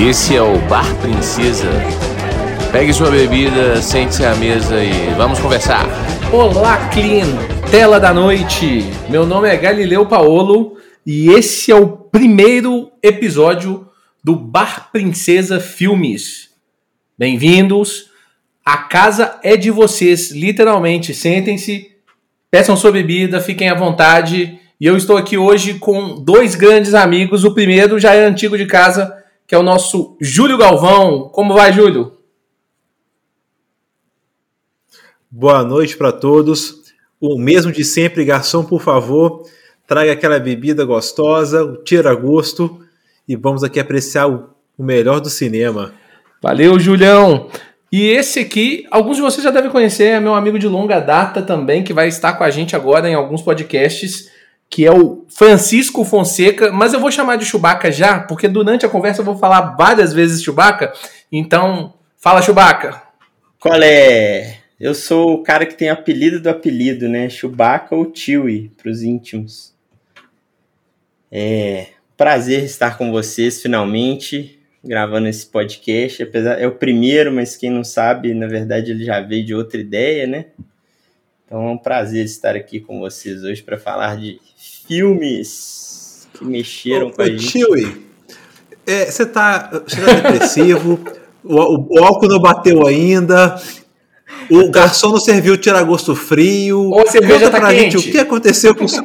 Esse é o Bar Princesa. Pegue sua bebida, sente-se à mesa e vamos conversar. Olá, Clean, tela da noite. Meu nome é Galileu Paolo e esse é o primeiro episódio do Bar Princesa Filmes. Bem-vindos. A casa é de vocês, literalmente. Sentem-se, peçam sua bebida, fiquem à vontade. E eu estou aqui hoje com dois grandes amigos. O primeiro já é antigo de casa, que é o nosso Júlio Galvão. Como vai, Júlio? Boa noite para todos. O mesmo de sempre, garçom, por favor, traga aquela bebida gostosa, o tira gosto e vamos aqui apreciar o, o melhor do cinema. Valeu, Julião. E esse aqui, alguns de vocês já devem conhecer, é meu amigo de longa data também, que vai estar com a gente agora em alguns podcasts que é o Francisco Fonseca, mas eu vou chamar de Chewbacca já, porque durante a conversa eu vou falar várias vezes Chewbacca. Então, fala Chewbacca. Qual é? Eu sou o cara que tem apelido do apelido, né? Chewbacca ou Chewie, para os íntimos. É prazer estar com vocês finalmente, gravando esse podcast. Apesar, é o primeiro, mas quem não sabe, na verdade, ele já veio de outra ideia, né? Então é um prazer estar aqui com vocês hoje para falar de filmes que mexeram ô, com a gente. Chewie, é, você tá, você tá depressivo, o, o, álcool não bateu ainda, o garçom não serviu tiragosto frio. Ou a cerveja tá pra quente. gente o que aconteceu com o seu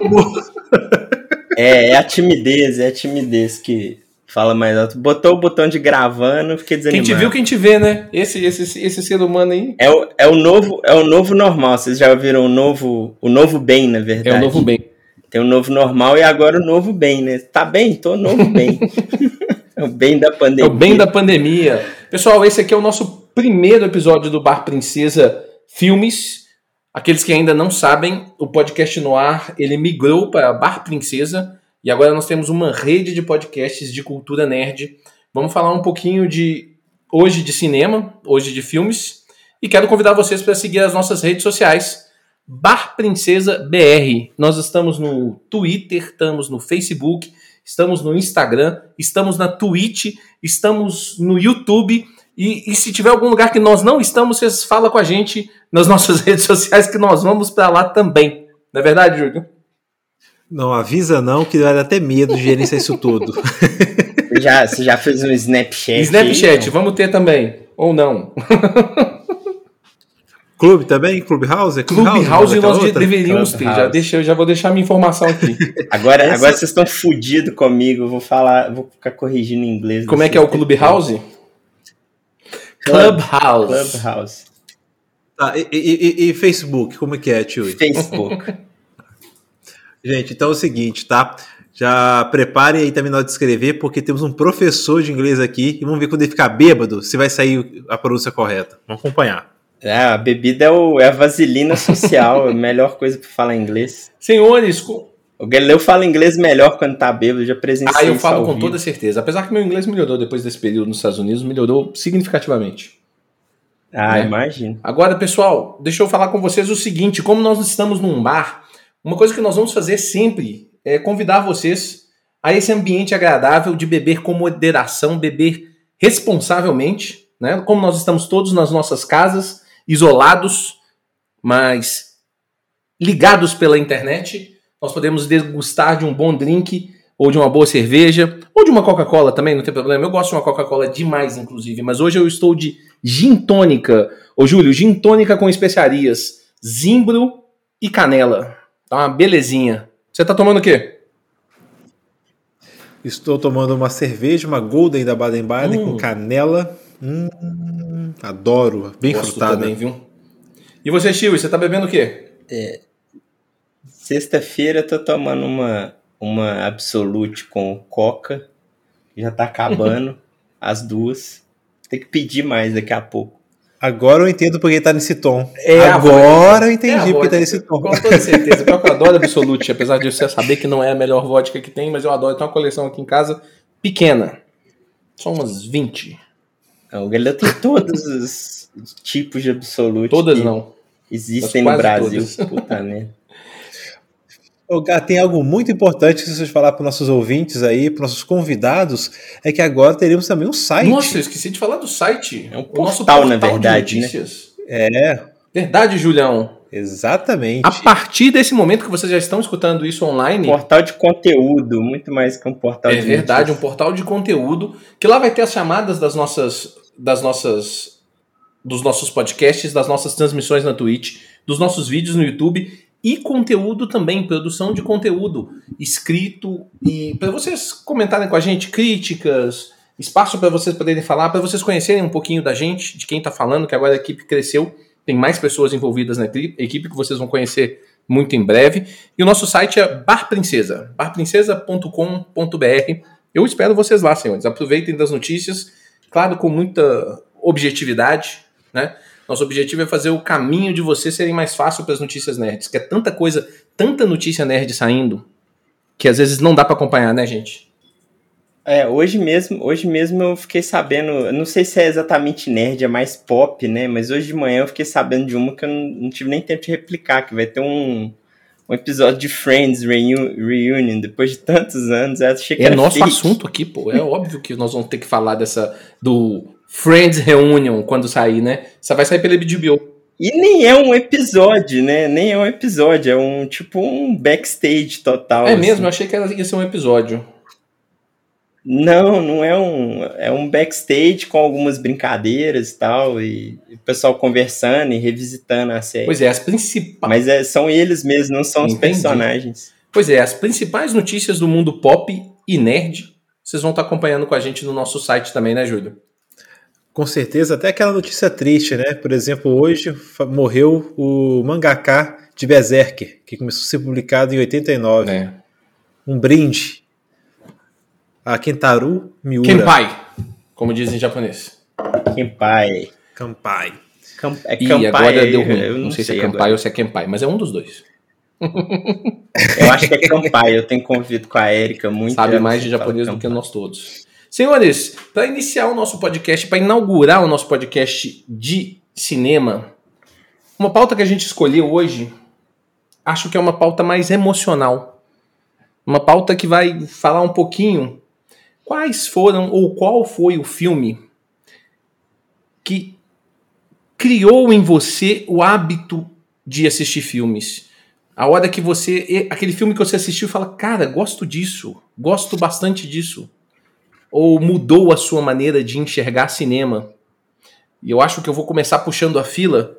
É, é a timidez, é a timidez que fala mais alto. Botou o botão de gravando, fiquei Quem desanimado. te viu, quem te vê, né? Esse, esse, esse ser humano aí É o, é o novo, é o novo normal. Vocês já ouviram o novo, o novo bem, na verdade. é o novo bem. Tem o novo normal e agora o novo bem, né? Tá bem? Tô novo bem. é o bem da É pandemia. o bem da pandemia. Pessoal, esse aqui é o nosso primeiro episódio do Bar Princesa Filmes. Aqueles que ainda não sabem, o podcast no ar, ele migrou para Bar Princesa e agora nós temos uma rede de podcasts de cultura nerd. Vamos falar um pouquinho de hoje de cinema, hoje de filmes, e quero convidar vocês para seguir as nossas redes sociais. Bar Princesa BR. Nós estamos no Twitter, estamos no Facebook, estamos no Instagram, estamos na Twitch, estamos no YouTube. E, e se tiver algum lugar que nós não estamos, vocês falam com a gente nas nossas redes sociais que nós vamos para lá também. Não é verdade, Júlio? Não avisa não, que vai dar até medo de gerenciar isso tudo. Você já, você já fez um Snapchat? Snapchat, aí, vamos ter também. Ou não. Clube também? Clubhouse? É Clubhouse Aquela nós outra? deveríamos ter. Já, Clubhouse. deixa, eu já vou deixar minha informação aqui. Agora, Essa- agora vocês estão fodidos comigo. Vou falar, vou ficar corrigindo em inglês. Como é que é o Clubhouse? Club- Clubhouse. Clubhouse. Tá, e, e- e- e Facebook, como é que é, tio? Facebook. Gente, então é o seguinte, tá? Já preparem aí também na hora de escrever, porque temos um professor de inglês aqui e vamos ver quando ele ficar bêbado se vai sair a pronúncia correta. Vamos acompanhar. É, a bebida é, o, é a vaselina social, a melhor coisa pra falar inglês. Senhores, com- O Galileu fala inglês melhor quando tá bêbado, já presenciei ah, eu falo com toda certeza. Apesar que meu inglês melhorou depois desse período nos Estados Unidos, melhorou significativamente. Ah, né? imagino. Agora, pessoal, deixa eu falar com vocês o seguinte: como nós estamos num bar, uma coisa que nós vamos fazer sempre é convidar vocês a esse ambiente agradável de beber com moderação, beber responsavelmente, né? Como nós estamos todos nas nossas casas, isolados, mas ligados pela internet, nós podemos degustar de um bom drink ou de uma boa cerveja, ou de uma Coca-Cola também, não tem problema. Eu gosto de uma Coca-Cola demais, inclusive, mas hoje eu estou de gin tônica. Ô, Júlio, gin tônica com especiarias, zimbro e canela. Tá uma belezinha. Você tá tomando o quê? Estou tomando uma cerveja, uma Golden da Baden-Baden Hum. com canela. Hum, adoro, bem Gosto frutada. também, viu? E você, Chiu, você tá bebendo o quê? Sexta-feira eu tô tomando uma, uma Absolute com Coca. Já tá acabando as duas. Tem que pedir mais daqui a pouco. Agora eu entendo porque tá nesse tom. É Agora eu É entendi a porque tá nesse tom. Com toda certeza. Pior que eu adoro Absolute, apesar de você saber que não é a melhor vodka que tem, mas eu adoro. Tem uma coleção aqui em casa pequena. Só umas 20. Então, O Galileu tem todos os tipos de Absolute. Todas não. Existem no Brasil. todas. Puta merda. Gá, tem algo muito importante que vocês falar para os nossos ouvintes aí, para os nossos convidados, é que agora teremos também um site. Nossa, eu esqueci de falar do site. É um o nosso portal, na verdade, de né? É, Verdade, Julião. exatamente. A partir desse momento que vocês já estão escutando isso online, Portal de conteúdo, muito mais que um portal é de verdade, um notícias. portal de conteúdo que lá vai ter as chamadas das nossas das nossas dos nossos podcasts, das nossas transmissões na Twitch, dos nossos vídeos no YouTube e conteúdo também, produção de conteúdo escrito e para vocês comentarem com a gente críticas, espaço para vocês poderem falar, para vocês conhecerem um pouquinho da gente, de quem tá falando, que agora a equipe cresceu, tem mais pessoas envolvidas na equipe equipe que vocês vão conhecer muito em breve. E o nosso site é Bar Princesa, barprincesa.com.br. Eu espero vocês lá, senhores. Aproveitem das notícias, claro, com muita objetividade, né? Nosso objetivo é fazer o caminho de vocês serem mais fácil para as notícias nerds, que é tanta coisa, tanta notícia nerd saindo, que às vezes não dá para acompanhar, né, gente? É, hoje mesmo, hoje mesmo eu fiquei sabendo, não sei se é exatamente nerd, é mais pop, né? Mas hoje de manhã eu fiquei sabendo de uma que eu não, não tive nem tempo de replicar, que vai ter um, um episódio de Friends Reu- Reunion, depois de tantos anos. Eu achei que É nosso fake. assunto aqui, pô. É óbvio que nós vamos ter que falar dessa do Friends Reunion quando sair, né? Isso vai sair pela HBO. E nem é um episódio, né? Nem é um episódio, é um tipo um backstage total. É assim. mesmo, eu achei que ia ser um episódio. Não, não é um. É um backstage com algumas brincadeiras e tal, e o pessoal conversando e revisitando a série. Pois é, as principais. Mas é, são eles mesmos, não são os Entendi. personagens. Pois é, as principais notícias do mundo pop e nerd, vocês vão estar acompanhando com a gente no nosso site também, né, Júlio? Com certeza, até aquela notícia triste, né? Por exemplo, hoje morreu o mangaka de Berserker, que começou a ser publicado em 89. É. Um brinde a Kentaru Miura. Kenpai, como dizem em japonês. Kenpai. Kampai. É E Kampai, agora deu ruim. eu Não, sei, se é agora. Kenpai ou se é Kenpai, mas é um dos dois. Eu acho que é Kampai, eu tenho convido com a Erika muito. Sabe mais de japonês do que Kampai. nós todos. Senhores, para iniciar o nosso podcast, para inaugurar o nosso podcast de cinema, uma pauta que a gente escolheu hoje, acho que é uma pauta mais emocional. Uma pauta que vai falar um pouquinho quais foram ou qual foi o filme que criou em você o hábito de assistir filmes. A hora que você. Aquele filme que você assistiu fala, cara, gosto disso, gosto bastante disso. Ou mudou a sua maneira de enxergar cinema. E eu acho que eu vou começar puxando a fila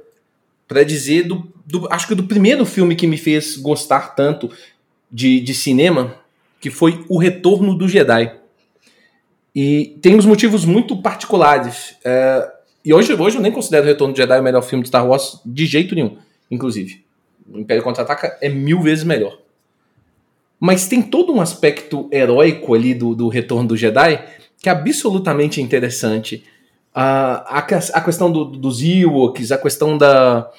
para dizer do, do- Acho que do primeiro filme que me fez gostar tanto de, de cinema, que foi O Retorno do Jedi. E tem uns motivos muito particulares. É, e hoje, hoje eu nem considero O Retorno do Jedi o melhor filme de Star Wars de jeito nenhum, inclusive. O Império Contra-Ataca é mil vezes melhor. Mas tem todo um aspecto heróico ali do, do Retorno do Jedi que é absolutamente interessante. A, a, a questão do- dos Ewoks, a questão da,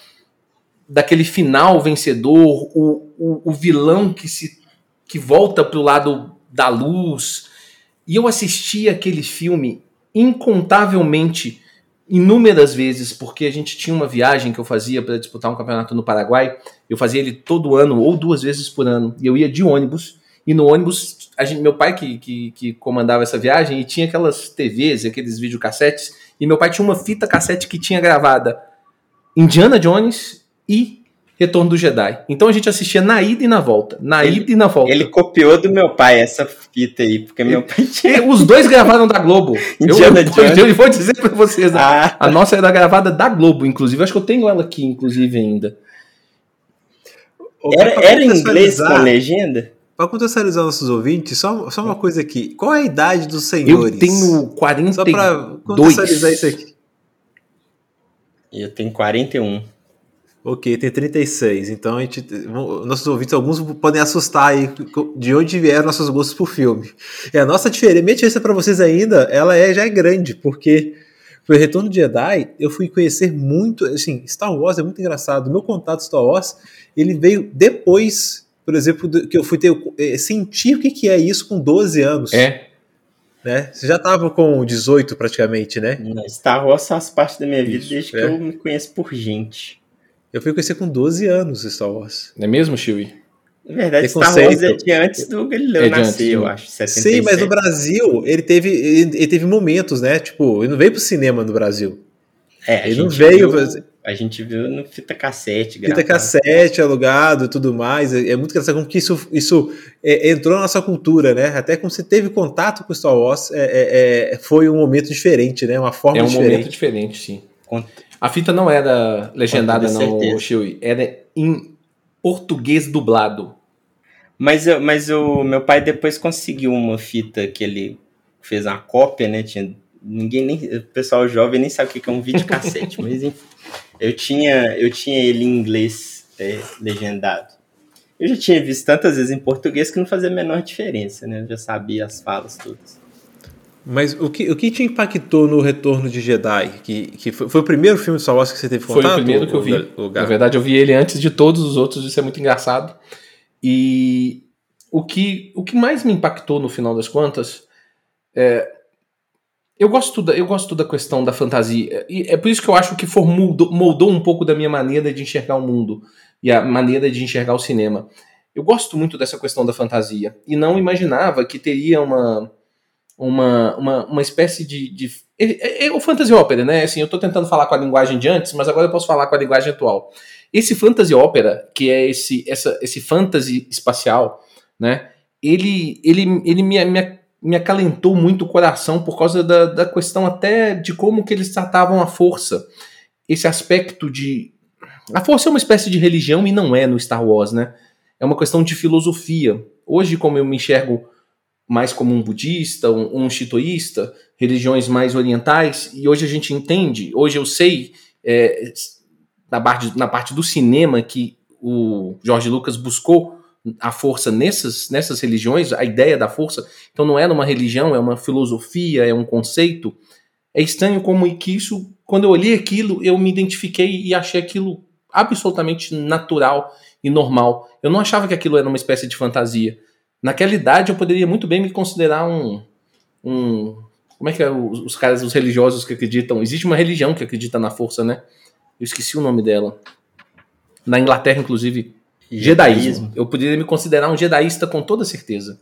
daquele final vencedor, o, o, o vilão que se que volta pro lado da luz. E eu assisti aquele filme incontavelmente, inúmeras vezes, porque a gente tinha uma viagem que eu fazia para disputar um campeonato no Paraguai. Eu fazia ele todo ano ou duas vezes por ano. E eu ia de ônibus. E no ônibus, gente, meu pai que, que, que comandava essa viagem e tinha aquelas TVs, aqueles videocassetes. E meu pai tinha uma fita cassete que tinha gravada Indiana Jones e Retorno do Jedi. Então a gente assistia na ida e na volta. Na Ele- ida e na volta. Ele copiou do meu pai essa fita aí, porque meu pai tinha. E Os dois gravaram da Globo. eu, Indiana eu, Jones. eu vou dizer pra vocês. né? Ah, A nossa era gravada da Globo, inclusive. Acho que eu tenho ela aqui, inclusive, ainda. era, Pra era em inglês com legenda? Para contextualizar nossos ouvintes, só, só uma coisa aqui. Qual é a idade dos Eu senhores? tenho 42. Só para contextualizar isso aqui. Eu tenho 41. Ok, tem 36. Então a gente, nossos ouvintes, alguns podem assustar aí de onde vieram nossos gostos por filme. E a nossa diferença, minha diferença para vocês ainda, ela é, já é grande, porque foi Retorno de Jedi, eu fui conhecer muito, assim, Star Wars é muito engraçado. O meu contato Star Wars, ele veio depois, por exemplo, que eu fui ter, eh, sentir o que, que é isso com 12 anos. É. Né? Você já tava com 18 praticamente, né? Star Wars faz parte da minha vida Isso, desde é. que eu me conheço por gente. Eu fui conhecer com 12 anos Star Wars. Não é mesmo, Chewie? Na verdade, Star Wars é de antes do Galileu é nascer, eu acho. 77. Sim, mas no Brasil ele teve, ele, ele, teve momentos, né? Tipo, ele não veio pro cinema no Brasil. É, ele não veio. Viu, a gente viu no fita cassete, Fita cassete, alugado e tudo mais. É, é muito engraçado como que isso, isso é, entrou na nossa cultura, né? Até como você teve contato com Star Wars, é, é, é, foi um momento diferente, né? Uma forma diferente. É um diferente. momento diferente, sim. A fita não era legendada, não, Shui. Era em português dublado. Mas, mas o meu pai depois conseguiu uma fita que ele fez uma cópia, né? Tinha, ninguém nem. O pessoal jovem nem sabe o que é um videocassete, mas enfim. Eu tinha, eu tinha ele em inglês é, legendado. Eu já tinha visto tantas vezes em português que não fazia a menor diferença, né? Eu já sabia as falas todas. Mas o que, o que te impactou no Retorno de Jedi? Que, que foi, foi o primeiro filme de Star Wars que você teve contato? Foi o primeiro que eu vi. Na verdade, eu vi ele antes de todos os outros, isso é muito engraçado. E o que, o que mais me impactou no final das contas é. Eu gosto, da, eu gosto da questão da fantasia. E é por isso que eu acho que moldou, moldou um pouco da minha maneira de enxergar o mundo e a maneira de enxergar o cinema. Eu gosto muito dessa questão da fantasia. E não imaginava que teria uma uma, uma, uma espécie de. de é, é, é, o fantasy opera, né? Assim, eu estou tentando falar com a linguagem de antes, mas agora eu posso falar com a linguagem atual. Esse fantasy opera, que é esse, essa, esse fantasy espacial, né? Ele, ele, ele me, me, me acalentou muito o coração por causa da, da questão até de como que eles tratavam a força. Esse aspecto de. A força é uma espécie de religião e não é no Star Wars, né? É uma questão de filosofia. Hoje, como eu me enxergo mais como um budista, um, um shitoísta, religiões mais orientais, e hoje a gente entende, hoje eu sei, é, na, parte, na parte do cinema, que o Jorge Lucas buscou a força nessas, nessas religiões, a ideia da força, então não é uma religião, é uma filosofia, é um conceito. É estranho como que isso, quando eu olhei aquilo, eu me identifiquei e achei aquilo absolutamente natural e normal. Eu não achava que aquilo era uma espécie de fantasia. Naquela idade eu poderia muito bem me considerar um. um como é que é os, os caras, os religiosos que acreditam? Existe uma religião que acredita na força, né? Eu esqueci o nome dela. Na Inglaterra, inclusive, Jedaísmo. Eu poderia me considerar um jedaísta com toda certeza.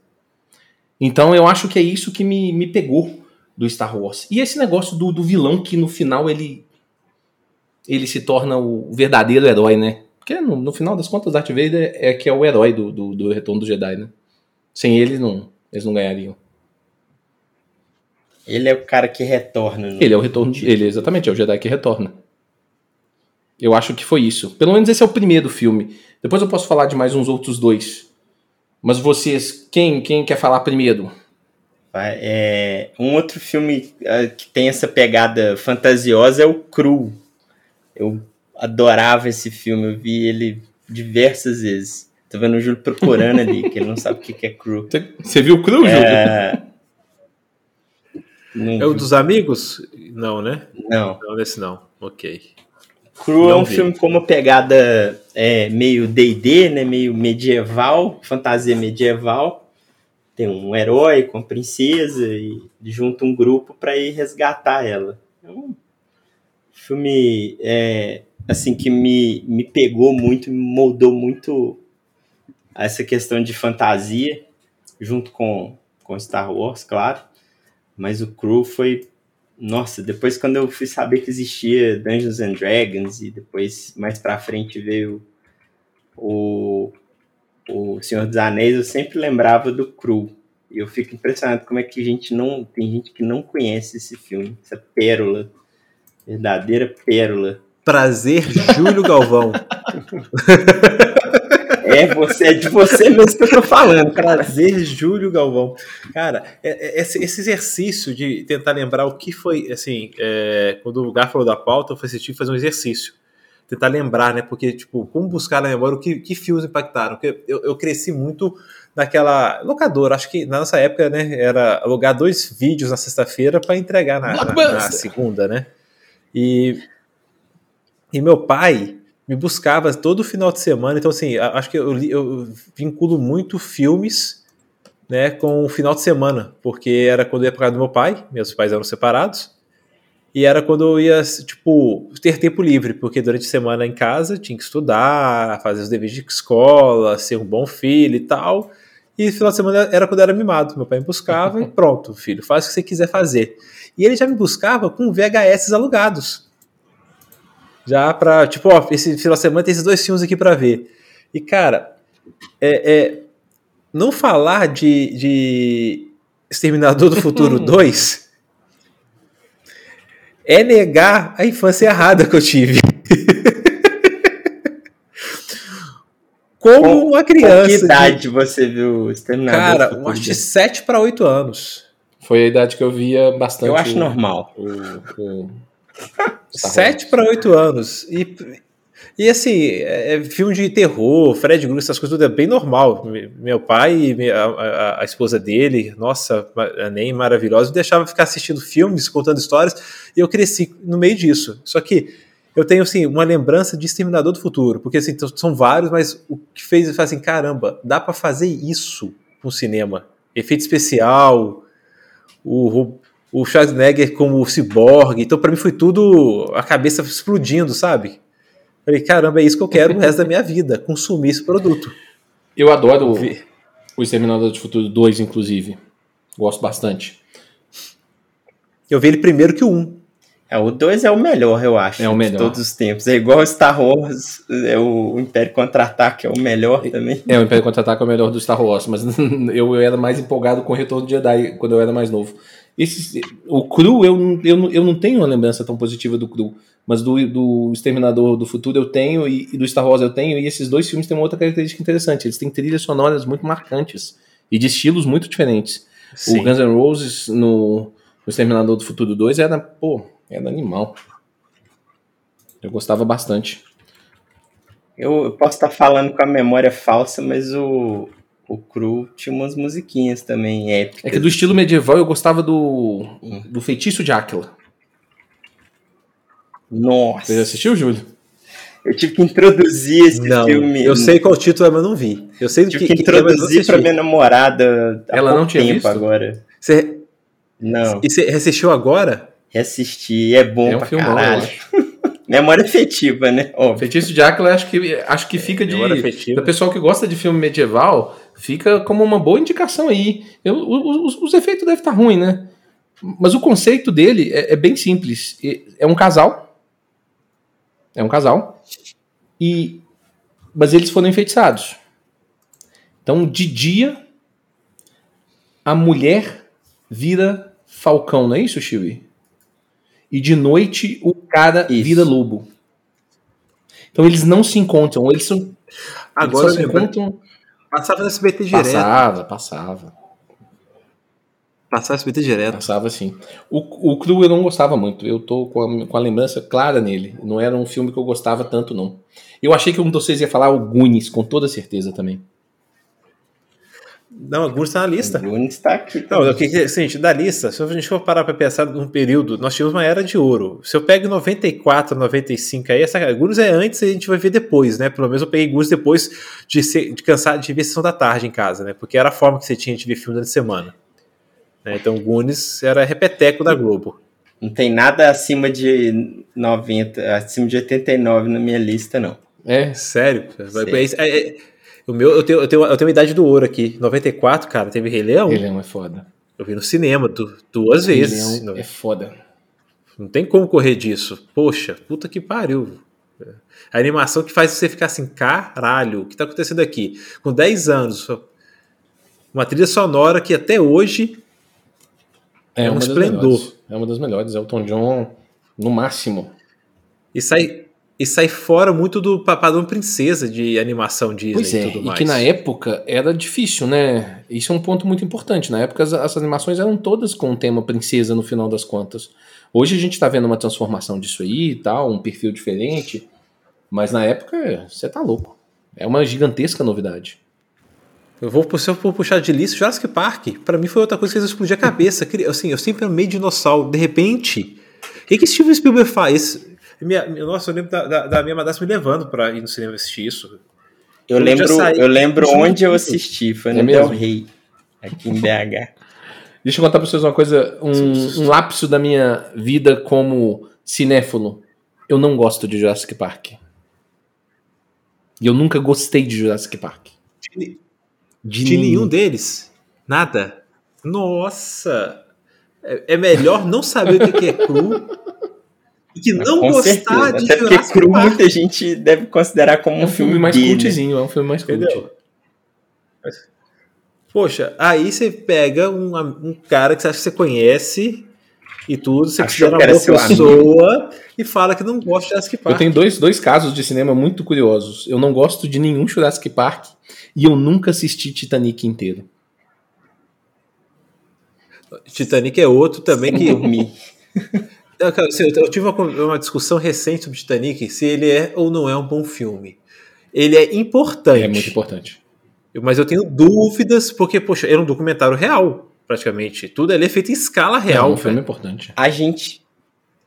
Então eu acho que é isso que me, me pegou do Star Wars. E esse negócio do, do vilão que no final ele ele se torna o verdadeiro herói, né? Porque no, no final das contas, Darth Vader é que é o herói do, do, do Retorno do Jedi, né? Sem ele, não, eles não ganhariam. Ele é o cara que retorna. Ele é o retorno. De, ele, exatamente, é o Jedi que retorna. Eu acho que foi isso. Pelo menos esse é o primeiro filme. Depois eu posso falar de mais uns outros dois. Mas vocês, quem, quem quer falar primeiro? É, um outro filme uh, que tem essa pegada fantasiosa é o Cru. Eu adorava esse filme, eu vi ele diversas vezes. Tô vendo o Júlio procurando ali, que ele não sabe o que é crew. Você viu o crew, é... Júlio? É o dos amigos? Não, né? Não. Não, desse não. Ok. Crew é um vi. filme com uma pegada é, meio D&D, né? Meio medieval, fantasia medieval. Tem um herói com a princesa e junta um grupo para ir resgatar ela. É um filme é, assim que me, me pegou muito, me moldou muito essa questão de fantasia, junto com, com Star Wars, claro. Mas o Crew foi. Nossa, depois quando eu fui saber que existia Dungeons and Dragons, e depois mais pra frente veio o, o Senhor dos Anéis, eu sempre lembrava do Crew. E eu fico impressionado como é que a gente não. Tem gente que não conhece esse filme, essa pérola. Verdadeira pérola. Prazer, Júlio Galvão. É, você, é de você mesmo que eu tô falando. Prazer, Júlio Galvão. Cara, é, é, esse, esse, exercício de tentar lembrar o que foi, assim, é, quando o lugar falou da pauta, eu fui assistir fazer um exercício. Tentar lembrar, né? Porque, tipo, como buscar na memória o que, que filmes impactaram? Porque eu, eu cresci muito naquela locadora. Acho que na nossa época, né, era alugar dois vídeos na sexta-feira para entregar na, na, na segunda, né? E, e meu pai, me buscava todo final de semana. Então, assim, acho que eu, eu vinculo muito filmes né, com o final de semana, porque era quando eu ia para casa do meu pai, meus pais eram separados, E era quando eu ia, tipo, ter tempo livre, porque durante a semana em casa tinha que estudar, fazer os deveres de escola, ser um bom filho e tal. E final de semana era quando eu era mimado. Meu pai me buscava e pronto, filho, faz o que você quiser fazer. E ele já me buscava com VHS alugados. Já pra, tipo, ó, esse final de semana tem esses dois filmes aqui pra ver. E, cara, é, é não falar de, de Exterminador do Futuro 2 é negar a infância errada que eu tive. Como Com- uma criança. Com que de- idade você viu Exterminador do Cara, Futuro eu acho de dois? 7 para 8 anos. Foi a idade que eu via bastante. Eu acho o- normal. O, o Wars. 7 para 8 anos. E, e assim, é, é filme de terror, Fred Krueger, essas coisas tudo é bem normal. Me- Meu pai e a, a- esposa dele, nossa, nem maravilhosa, me deixava ficar assistindo filmes, contando histórias, e eu cresci no meio disso. Só que eu tenho assim, uma lembrança de Exterminador do Futuro, porque assim, são vários, mas o que fez eu assim, caramba, dá para fazer isso com cinema. Efeito especial, o, o Schwarzenegger como o ciborgue. Então, pra mim, foi tudo a cabeça explodindo, sabe? Falei, caramba, é isso que eu quero o resto da minha vida, consumir esse produto. Eu adoro o, o Exterminador do Futuro 2, inclusive. Gosto bastante. Eu vi ele primeiro que o 1. É, o 2 é o melhor, eu acho. É o melhor. De todos os tempos. É igual Star Wars, é o Império Contra-Ataque é o melhor também. É, o Império Contra-Ataque é o melhor do Star Wars, mas eu era mais empolgado com o Retorno de Jedi quando eu era mais novo. Esse, o Cru, eu, não- eu, eu não tenho uma lembrança tão positiva do Cru, mas do, do Exterminador do Futuro eu tenho e, e do Star Wars eu tenho, e esses dois filmes têm uma outra característica interessante. Eles têm trilhas sonoras muito marcantes e de estilos muito diferentes. Sim. O Guns N' Roses no, no Exterminador do Futuro 2 era, pô, era animal. Eu gostava bastante. Eu posso estar falando com a memória falsa, mas o, o Cru tinha umas musiquinhas também épicas. É que do estilo medieval eu gostava do, do Feitiço de Áquila. Nossa, Você já assistiu, Júlio? eu tive que introduzir esse Não, filme. eu sei qual título é, mas eu não vi. Eu sei do Tive que, que que é, introduzir pra assisti. minha namorada há Ela pouco não tinha tempo visto? agora. Você, Não, e você assistiu agora? reassisti, é bom É um pra filmão, eu caralho. acho. Memória efetiva, né? O Óbvio. Feitiço de Áquila acho que, acho que fica de. Memória afetiva. Para pessoal que gosta de filme medieval, fica como uma boa indicação aí. Eu, o- os, os efeitos devem estar ruins, né? Mas o conceito dele é, é bem simples. É um casal. É um casal. E. Mas eles foram enfeitiçados. Então, de dia, a mulher vira falcão, não é isso, Chiwi? E de noite, o cara Isso. vira lobo. Então eles não se encontram, eles são. Agora eles se encontram. Passava no SBT direto. Passava, passava. Passava SBT direto. Passava assim. O, o Cru eu não gostava muito. Eu tô com a, com a lembrança clara nele. Não era um filme que eu gostava tanto, não. Eu achei que um de vocês ia falar o Goonies, com toda certeza também. Não, alguns tá na lista. O Bruno está aqui. Não, o que, assim, gente, da lista, se a gente for parar para pensar num período, nós tínhamos uma era de ouro. Se eu pego 94, 95 aí, essa Gurus é antes e a gente vai ver depois, né? Pelo menos eu peguei Gurus depois de, ser, de cansar de ver sessão da tarde em casa, né? Porque era a forma que você tinha de ver filme durante a semana. Né? Então Gunis era repeteco da Globo. Não tem nada acima de 90, acima de 89 na minha lista, não. É, Sério? Sério. É- é- é- o meu, eu, tenho, eu, tenho, eu tenho a idade do ouro aqui. 94, cara, teve Rei Leão. Rei Leão é foda. Eu vi no cinema du- duas Rei vezes. Leão é foda. Não tem como correr disso. Poxa, puta que pariu. A animação que faz você ficar assim, caralho, o que tá acontecendo aqui? Com 10 anos, uma trilha sonora que até hoje É, É um esplendor. melhores. É uma das melhores. Elton John, no máximo. e sai, e sai fora muito do pa- padrão princesa de animação Disney Pois é, e tudo e mais. que na época era difícil, né? Isso é um ponto muito importante. Na época as, as animações eram todas com o tema princesa no final das contas. Hoje a gente tá vendo uma transformação disso aí e tal, um perfil diferente. Mas na época, você tá louco. É uma gigantesca novidade. Eu vou, se eu for puxar de lista, Jurassic Park, pra mim foi outra coisa que eu explodir a cabeça. Assim, eu sempre amei dinossauro. De repente, o que, que Steven Spielberg faz? Minha, nossa, eu lembro da, da, da minha madrasta me levando pra ir no cinema assistir isso. Eu Eu lembro, saí eu lembro onde eu assisti, foi É no mesmo? Del Rey, aqui em BH. Deixa eu contar pra vocês uma coisa, um, um lapso da minha vida como cinéfilo. Eu não gosto de Jurassic Park. E eu nunca gostei de Jurassic Park. De, de nenhum deles? Nada? Nossa! É, é melhor não saber o que é cru e que não Com gostar certeza. de Até porque Jurassic Cru Park. muita gente deve considerar como É um, um filme mais B, né? cultzinho, é um filme mais cult. Entendeu? Poxa, aí você pega um, um cara que você acha que você conhece e tudo, você Achou considera uma boa pessoa e fala que não gosta de Jurassic Park. Eu tenho dois, dois casos de cinema muito curiosos. Eu não gosto de nenhum Jurassic Park e eu nunca assisti Titanic inteiro. Titanic é outro também que. Dormir. Eu, assim, eu tive uma, uma discussão recente sobre Titanic, se ele é ou não é um bom filme. Ele é importante. É muito importante. Mas eu tenho dúvidas, porque, poxa, era um documentário real, praticamente. Tudo ali é feito em escala real. é um filme importante. A gente.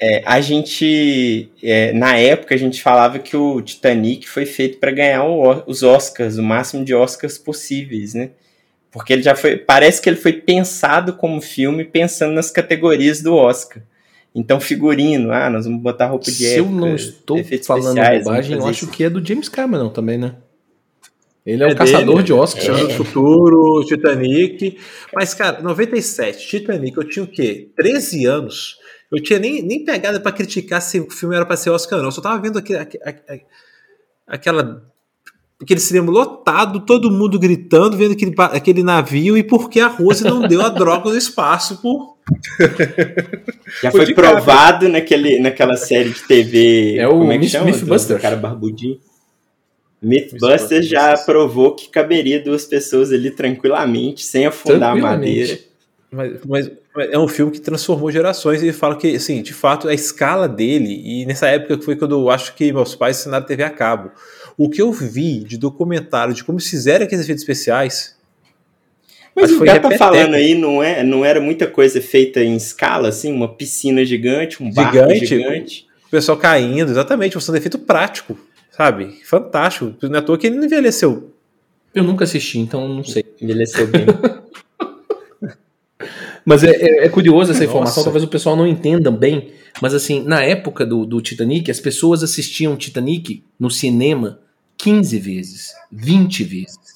é, a gente. é, na época, a gente falava que o Titanic foi feito para ganhar o- os Oscars, o máximo de Oscars possíveis, né? Porque ele já foi. Parece que ele foi pensado como filme, pensando nas categorias do Oscar. Então, figurino, ah, nós vamos botar roupa de Se época. eu não estou falando bobagem, eu acho fazer que é do James Cameron também, né? Ele é, É o caçador dele, de Oscar. Chama do Futuro, Titanic. Mas, cara, 97, Titanic, eu tinha o quê? 13 anos. Eu tinha nem, nem pegada pra criticar se o filme era pra ser Oscar ou não. Eu só tava vendo aquele, aque- aque- aquela, aquele cinema lotado, todo mundo gritando, vendo aquele, aquele navio e por que a Rose não deu a droga do espaço por. Já Foi foi cara. provado naquele, naquela série de TV. É o como é que Myth- chama? Mythbusters. Do cara barbudinho. Mythbusters Mythbusters. já provou que caberia duas pessoas ali tranquilamente, sem afundar a Tranquilamente. madeira. Mas, mas- mas é um filme que transformou gerações e fala que, assim, de fato, a escala dele, e nessa época foi quando eu acho que meus pais ensinaram TV a cabo. O que eu vi de documentário de como fizeram aqueles efeitos especiais. Mas o cara tá falando aí, não, é, não era muita coisa feita em escala, assim? Uma piscina gigante, um barco Gigante. gigante. O pessoal caindo, exatamente, mostrando efeito prático, sabe? Fantástico. Não é à toa que ele não envelheceu. Eu nunca assisti, então não sei. Envelheceu bem. Mas é, é- é curioso essa informação, Nossa. talvez o pessoal não entenda bem. Mas assim, na época do, do Titanic, as pessoas assistiam Titanic no cinema 15 vezes, 20 vezes.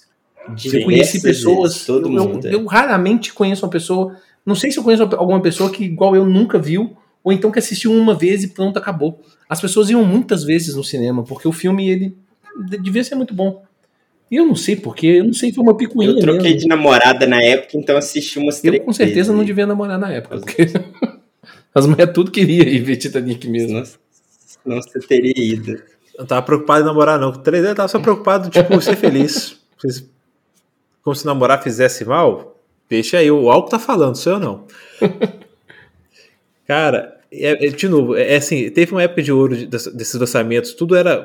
Eu conheci Diversas pessoas. vezes, todo eu, eu- mundo. é. eu raramente conheço uma pessoa. Não sei se eu conheço alguma pessoa que, igual eu, nunca viu, ou então que assistiu uma vez e pronto, acabou. As pessoas iam muitas vezes no cinema, porque o filme ele de- devia ser muito bom. E eu não sei porque, eu não sei, foi uma picuinha. Eu troquei mesmo. de namorada na época, então assisti umas três Eu com certeza vezes. não devia namorar na época, porque as mulheres tudo queria ir ver Titanic mesmo. Senão, senão você teria ido. Eu não tava preocupado em namorar, não. Com três anos eu tava só preocupado, tipo, ser feliz. Como se namorar fizesse mal, deixa aí. O álcool tá falando, sou eu não. Cara, é- é, de novo, é, é assim, teve uma época de ouro de- des- desses lançamentos, tudo era.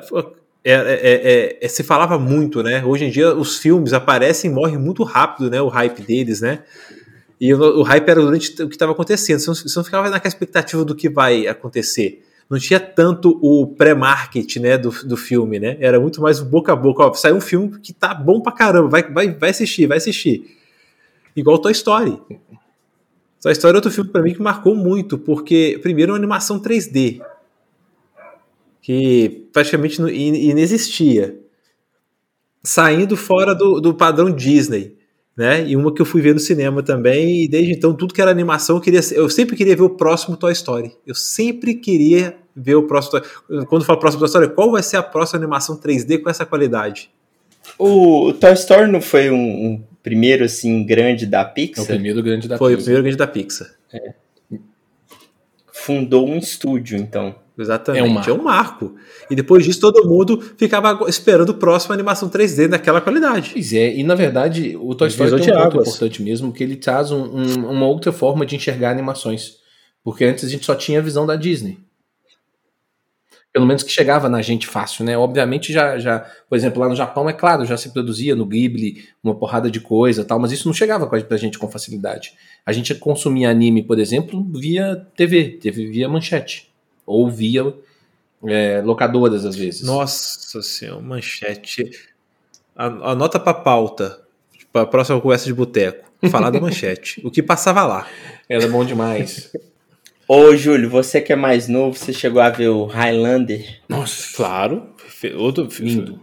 é- é- é- é- se falava muito, né? Hoje em dia os filmes aparecem e morrem muito rápido, né? O hype deles, né? E o, o hype era durante o que estava acontecendo. Você não, você não ficava naquela expectativa do que vai acontecer. Não tinha tanto o pré-market né, do, do filme, né? Era muito mais o boca a boca. Ó, saiu um filme que tá bom pra caramba, vai, vai, vai assistir, vai assistir. Igual Toy Story. Toy Story é outro filme pra mim que marcou muito, porque, primeiro, é uma animação 3D, que praticamente não- in- inexistia. Saindo fora do, do padrão Disney né? E uma que eu fui ver no cinema também, e desde então tudo que era animação eu queria, eu sempre queria ver o próximo Toy Story. Eu sempre queria ver o próximo Toy Quando eu falo próximo Toy Story, qual vai ser a próxima animação 3D com essa qualidade? O, o Toy Story não foi um, um primeiro assim grande da É o Pixar? primeiro grande da Foi o Pixar. primeiro grande da Pixar. Fundou um estúdio, então. Exatamente, É é um um, marco. marco. E depois disso todo mundo ficava esperando o próximo animação 3D daquela qualidade. Pois é, e na verdade o Toy Story tem um ponto importante mesmo, que ele traz um- um- uma outra forma de enxergar animações. Porque antes a gente só tinha a visão da Disney. Pelo menos que chegava na gente fácil, né? Obviamente já, já, por exemplo, lá no Japão, é claro, já se produzia no Ghibli uma porrada de coisa tal, mas isso não chegava pra gente com facilidade. A gente consumia anime, por exemplo, via TV, TV via manchete. Ou via é, locadoras, às vezes. Nossa senhora, manchete. A- Anota pra pauta, para a próxima conversa de boteco. falar da manchete. O que passava lá. Era bom demais. Ô, Júlio, você que é mais novo, você chegou a ver o Highlander? Nossa, Claro. Outro, lindo.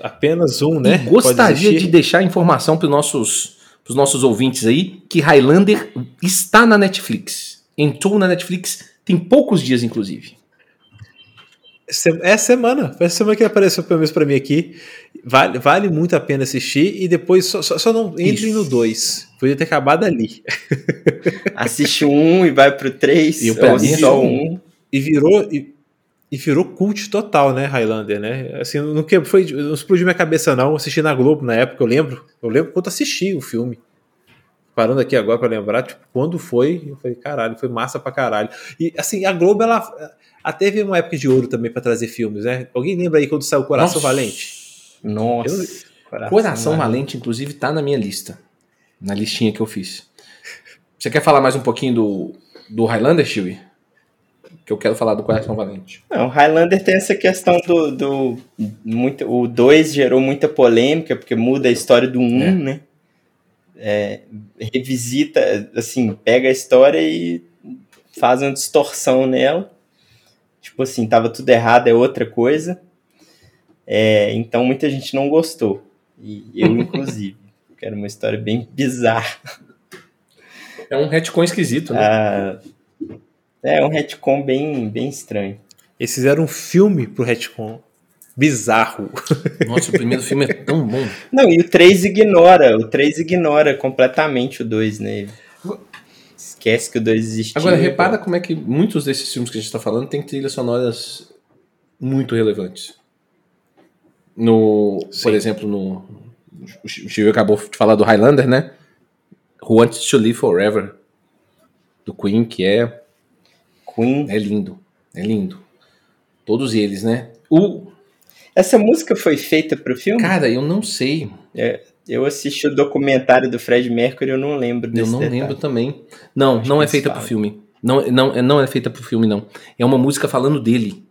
Apenas um, né? E gostaria de deixar informação para os nossos, pros nossos ouvintes aí que Highlander está na Netflix. Entrou na Netflix tem poucos dias, inclusive. É semana. Foi essa semana que apareceu pelo menos pra mim aqui. Vale, vale muito a pena assistir e depois só, só, só não entre Isso. no 2. Podia ter acabado ali. Assiste um e vai pro três, E o pra ou mim é só um. E virou. E, e virou cult total, né, Highlander, né? Assim, não, que, foi, não explodiu minha cabeça, não. Assisti na Globo na época, eu lembro. Eu lembro quando assisti o filme. Parando aqui agora pra lembrar, tipo, quando foi, eu falei, caralho, foi massa pra caralho. E assim, a Globo, ela, ela teve uma época de ouro também pra trazer filmes, né? Alguém lembra aí quando saiu Coração Nossa. Valente? Nossa. Coração Valente, inclusive, tá na minha lista. Na listinha que eu fiz. Você quer falar mais um pouquinho do, do Highlander, Chewie? Que eu quero falar do Coração Valente. Não, o Highlander tem essa questão do. do muito, o 2 gerou muita polêmica, porque muda a história do 1, um, É. né? É, revisita, assim, pega a história e faz uma distorção nela. Tipo assim, tava tudo errado, é outra coisa. É, então muita gente não gostou. E eu, inclusive. que era uma história bem bizarra. É um retcon esquisito, né? Ah, é um retcon bem, bem estranho. Eles fizeram um filme pro retcon. Bizarro. Nossa, o primeiro filme é tão bom. Não, e o 3 ignora, o 3 ignora completamente o 2, né? Esquece que o 2 existiu. Agora, repara como é que muitos desses filmes que a gente tá falando tem trilhas sonoras muito relevantes. No, por exemplo, no. O Chico acabou de falar do Highlander, né? Who Wants to Live Forever, do Queen, que é, Queen. é lindo. É lindo. Todos eles, né? O. Essa música foi feita pro filme? Cara, eu não sei. Eu assisti o documentário do Fred Mercury, eu não lembro Eu desse não detalhe. lembro também. Não, Acho não é feita pro filme. Não, não, não é feita pro filme, não. É uma música falando dele.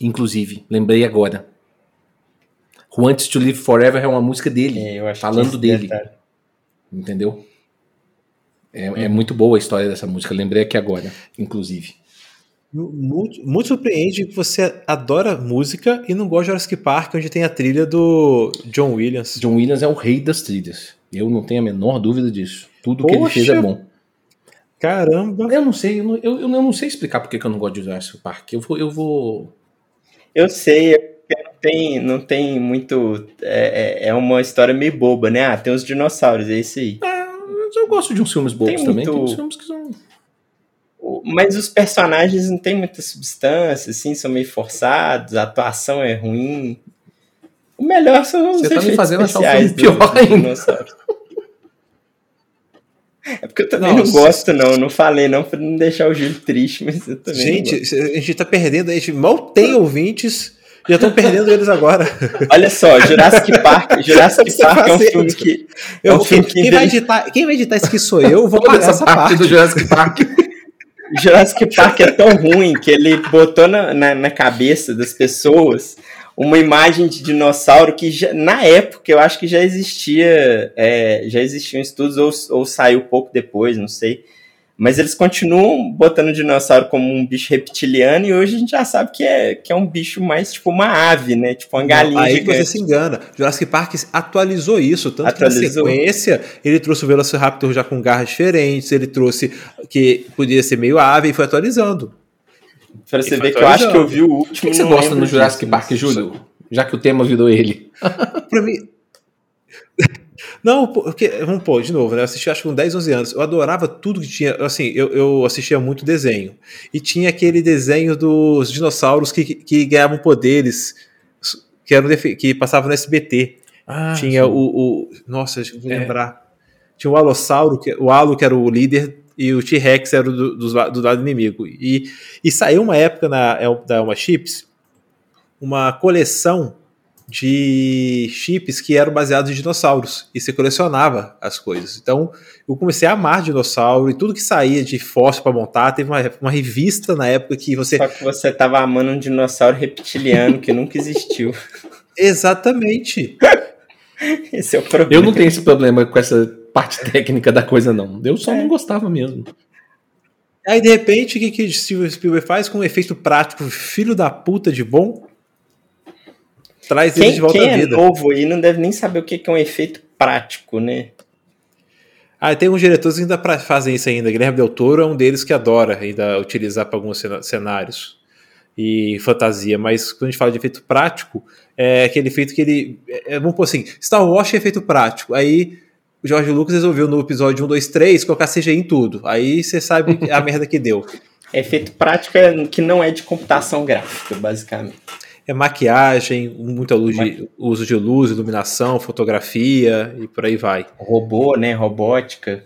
Inclusive, lembrei agora. Who Wants to Live Forever é uma música dele. É, eu falando dele. detalhe. Entendeu? É, é muito boa a história dessa música. Lembrei aqui agora, inclusive. Muito, muito surpreende que você adora música e não gosta de Jurassic Park, onde tem a trilha do John Williams. John Williams é o rei das trilhas. Eu não tenho a menor dúvida disso. Tudo que ele Poxa! fez é bom. Caramba! Eu não sei, eu não, eu, eu não sei explicar porque que eu não gosto de Jurassic Park. Eu vou, eu vou Eu sei, é não tem, não tem muito. É, é- é uma história meio boba, né? Ah, tem os dinossauros, é isso aí. Mas eu gosto de uns filmes bobos Tem também. muito- Tem uns filmes que são. Mas os personagens não tem muita substância, assim, são meio forçados, a atuação é ruim. O melhor são os Você tá me fazendo achar o filme pior do- ainda. É porque eu também Nossa. não gosto, não. Eu Não falei, não, pra não deixar o Júlio triste, mas eu também. não Gente, a gente tá perdendo, a gente mal tem ouvintes, já estão perdendo eles agora. Olha só, Jurassic Park, Jurassic Você Park é um filme que. É um quem, filme que quem vai editar, quem vai editar isso aqui sou eu, vou pagar essa parte. do Jurassic Park. Jurassic Park é tão ruim que ele botou na, na, na cabeça das pessoas uma imagem de dinossauro que já- na época eu acho que já existia, é, já existiam estudos ou, ou saiu pouco depois, não sei. Mas eles continuam botando o dinossauro como um bicho reptiliano e hoje a gente já sabe que é, que é um bicho mais tipo uma ave, né? Tipo uma galinha Aí gigante. você se engana. Jurassic Park atualizou isso, tanto Atualizou. que na sequência ele trouxe o Velociraptor já com garras diferentes, ele trouxe que podia ser meio ave e foi atualizando. Pra você ver que eu acho que eu vi o O último. que, que você não gosta no Jurassic disso, Park, Júlio? Já que o tema virou ele. Pra mim. Não, porque, vamos pôr, de novo, né? Eu assisti acho que com 10, 11 anos. Eu adorava tudo que tinha. Assim, eu, eu assistia muito desenho. E tinha aquele desenho dos dinossauros que, que ganhavam poderes, que, eram, que passavam no SBT. Ah, tinha sim. o, o. Nossa, eu É. lembrar. Tinha o Alossauro, que, o Alo, que era o líder, e o T-Rex era do, la- do lado inimigo. E, e saiu uma época na, El- da Elma Chips uma coleção de chips que eram baseados em dinossauros e você colecionava as coisas. Então eu comecei a amar dinossauro e tudo que saía de fóssil para montar. Teve uma, uma revista na época que você. Só que você tava amando um dinossauro reptiliano que nunca existiu. Exatamente. Esse é o problema. Eu não tenho esse problema com essa parte técnica da coisa, não. Eu só não gostava mesmo. Aí, de repente, o que, que Steven Spielberg faz com um efeito prático, filho da puta de bom? Traz ele Quem, de volta quem à é vida. novo aí não deve nem saber o que é um efeito prático, né? Ah, tem uns diretores que ainda pra- fazem isso ainda. Guilherme Del Toro é um deles que adora ainda utilizar para alguns cenários e fantasia. Mas quando a gente fala de efeito prático, é aquele efeito que ele. É, é, vamos pôr assim: Star Wars é efeito prático. Aí o George Lucas resolveu no episódio 1, 2, 3 colocar CGI em tudo. Aí você sabe a merda que deu. Efeito prático é que não é de computação gráfica, basicamente. É maquiagem, muita luz de, uso de luz, iluminação, fotografia e por aí vai. Robô, né? Robótica.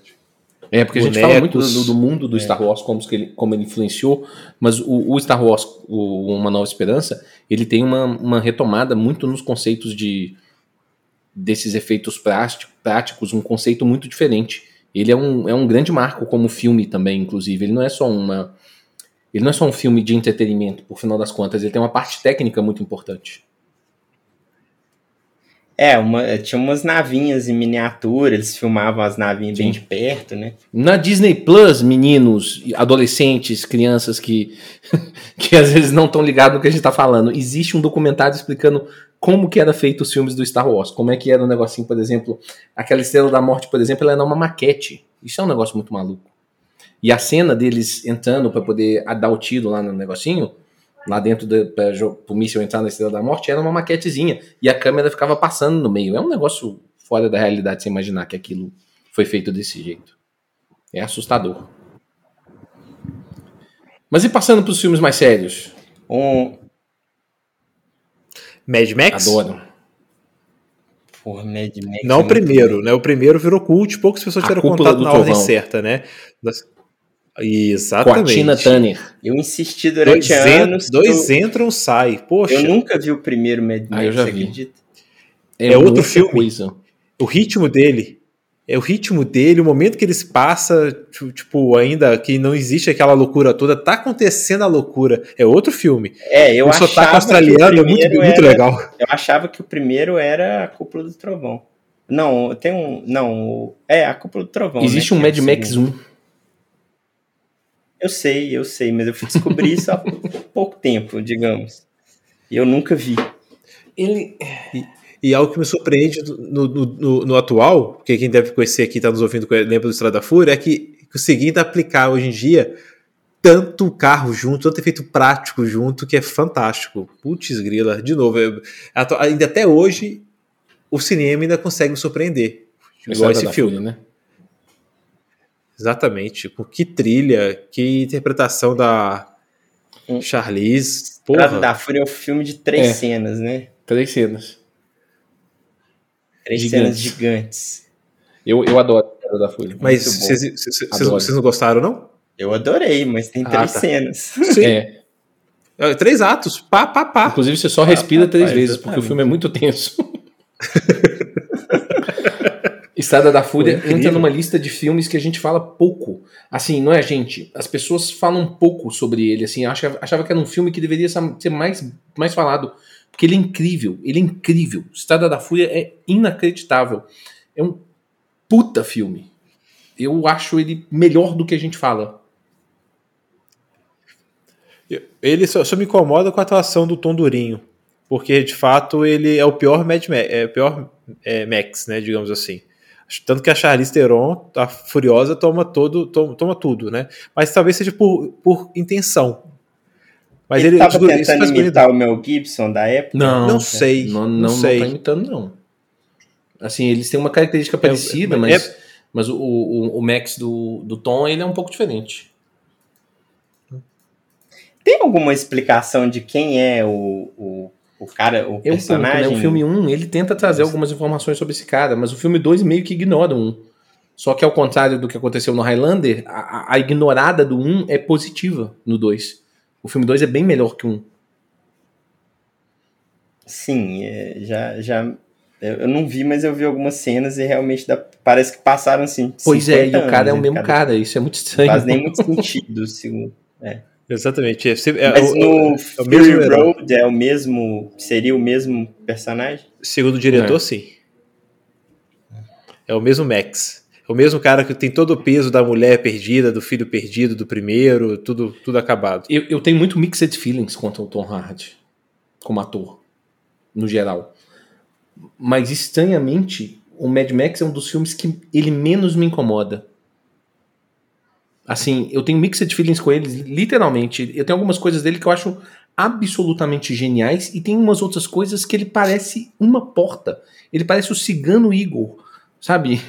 É, porque a gente fala muito Bonecos. do, do mundo do Star Wars, como, que ele, como ele influenciou, mas o, o Star Wars, o Uma Nova Esperança, ele tem uma, uma retomada muito nos conceitos de desses efeitos prático- práticos, um conceito muito diferente. Ele é um, é um grande marco como filme também, inclusive. Ele não é só uma. Ele não é só um filme de entretenimento, por final das contas, ele tem uma parte técnica muito importante. É, uma, tinha umas navinhas em miniatura, eles filmavam as navinhas bem de perto, né? Na Disney Plus, meninos, adolescentes, crianças que, que às vezes não estão ligados no que a gente está falando, existe um documentário explicando como que era feito os filmes do Star Wars, como é que era o negocinho, por exemplo, aquela Estrela da Morte, por exemplo, ela era uma maquete. Isso é um negócio muito maluco. E a cena deles entrando para poder dar o tiro lá no negocinho, lá dentro para o míssil entrar na Estrela da Morte, era uma maquetezinha. E a câmera ficava passando no meio. É um negócio fora da realidade você imaginar que aquilo foi feito desse jeito. É assustador. Mas e passando para os filmes mais sérios? Um, Mad Max? Adoro. porra, Mad Max. Não é o primeiro, bom. né? O primeiro virou cult, poucas pessoas tiveram contato do na ordem certa, né? Das- Com a Exatamente. Tina Turner. Eu insisti durante Dois, en- anos. dois eu, entram, sai. Poxa, eu nunca vi o primeiro Mad Max, Ah, eu já você vi. acredita? É outro muita filme. Coisa. o ritmo dele. É o ritmo dele, o momento que ele se passa, tu- tipo, ainda que não existe aquela loucura toda, tá acontecendo a loucura. É outro filme. É, eu o achava sotaque que o australiano é muito, primeiro muito era- legal. Eu achava que o primeiro era a Cúpula do Trovão. Não, tem um. Não, é a Cúpula do Trovão. Existe né, um é Mad Max segundo. 1. Eu sei, eu sei, mas eu fui descobrir isso há pouco tempo, digamos. E eu nunca vi. Ele. E algo que me surpreende no, no- no- no atual, porque quem deve conhecer aqui, tá nos ouvindo, lembra do Estrada da Fúria, é que conseguindo aplicar hoje em dia tanto carro junto, tanto efeito prático junto, que é fantástico. Putz, grila, de novo, é- atu- ainda até hoje o cinema ainda consegue me surpreender. Igual esse filme. Fúria, né? Exatamente. Com que trilha, que interpretação da Hum. Charlize. Porra. da Fúria é um filme de três É. cenas, né? Três cenas. Três Gigantes. cenas gigantes. Eu, eu adoro a Estrada da Fúria. Mas vocês não gostaram, não? Eu adorei, mas tem Ah, três tá. cenas. Sim. É. É, Três atos. Pá, pá, pá. Inclusive, você só respira três rapaz, vezes, porque o filme é muito tenso. Estrada da Fúria incrível. entra numa lista de filmes que a gente fala pouco. Assim, não é, gente? As pessoas falam pouco sobre ele. Assim, achava, achava que era um filme que deveria ser mais, mais falado. Porque ele é incrível. Ele é incrível. Estrada da Fúria é inacreditável. É um puta filme. Eu acho ele melhor do que a gente fala. Ele só, só me incomoda com a atuação do Tom Durinho. Porque, de fato, ele é o pior Mad Ma é, o pior é, Max, né? Digamos assim. Tanto que a Charlize Theron, a Furiosa, toma, todo, toma, toma tudo, né? Mas talvez seja por, por intenção. Mas ele ele, tava ele- tentando imitar o Mel Gibson da época? Não sei, Não, não não, não sei. tá imitando, não. Assim, eles têm uma característica parecida, é- mas, mas o, o, o Max do, do Tom, ele é um pouco diferente. Tem alguma explicação de quem é o, o, o cara, o É um personagem? né? O filme 1, ele tenta trazer algumas informações sobre esse cara, mas o filme 2 meio que ignora o 1. Só que ao contrário do que aconteceu no Highlander, a, a- ignorada do 1 é positiva no 2. O filme 2 é bem melhor que o 1. Sim, é, já, já. Eu não vi, mas eu vi algumas cenas e realmente dá- parece que passaram assim. Pois é, e 50 o cara é o né, mesmo cada- cara, isso é muito Não estranho. faz nem muito sentido, segundo. Exatamente. É, é, Mas o- no é o Fury. Road é o mesmo. Seria o mesmo personagem? Segundo o diretor, É. sim. É o mesmo Max. É o mesmo cara que tem todo o peso da mulher perdida, do filho perdido, do primeiro, tudo, tudo acabado. Eu, eu tenho muito mixed feelings contra o Tom Hardy como ator, no geral. Mas estranhamente, o Mad Max é um dos filmes que ele menos me incomoda. Assim, eu tenho mixed feelings com ele, literalmente. Eu tenho algumas coisas dele que eu acho absolutamente geniais e tem umas outras coisas que ele parece uma porta. Ele parece o cigano Igor, sabe?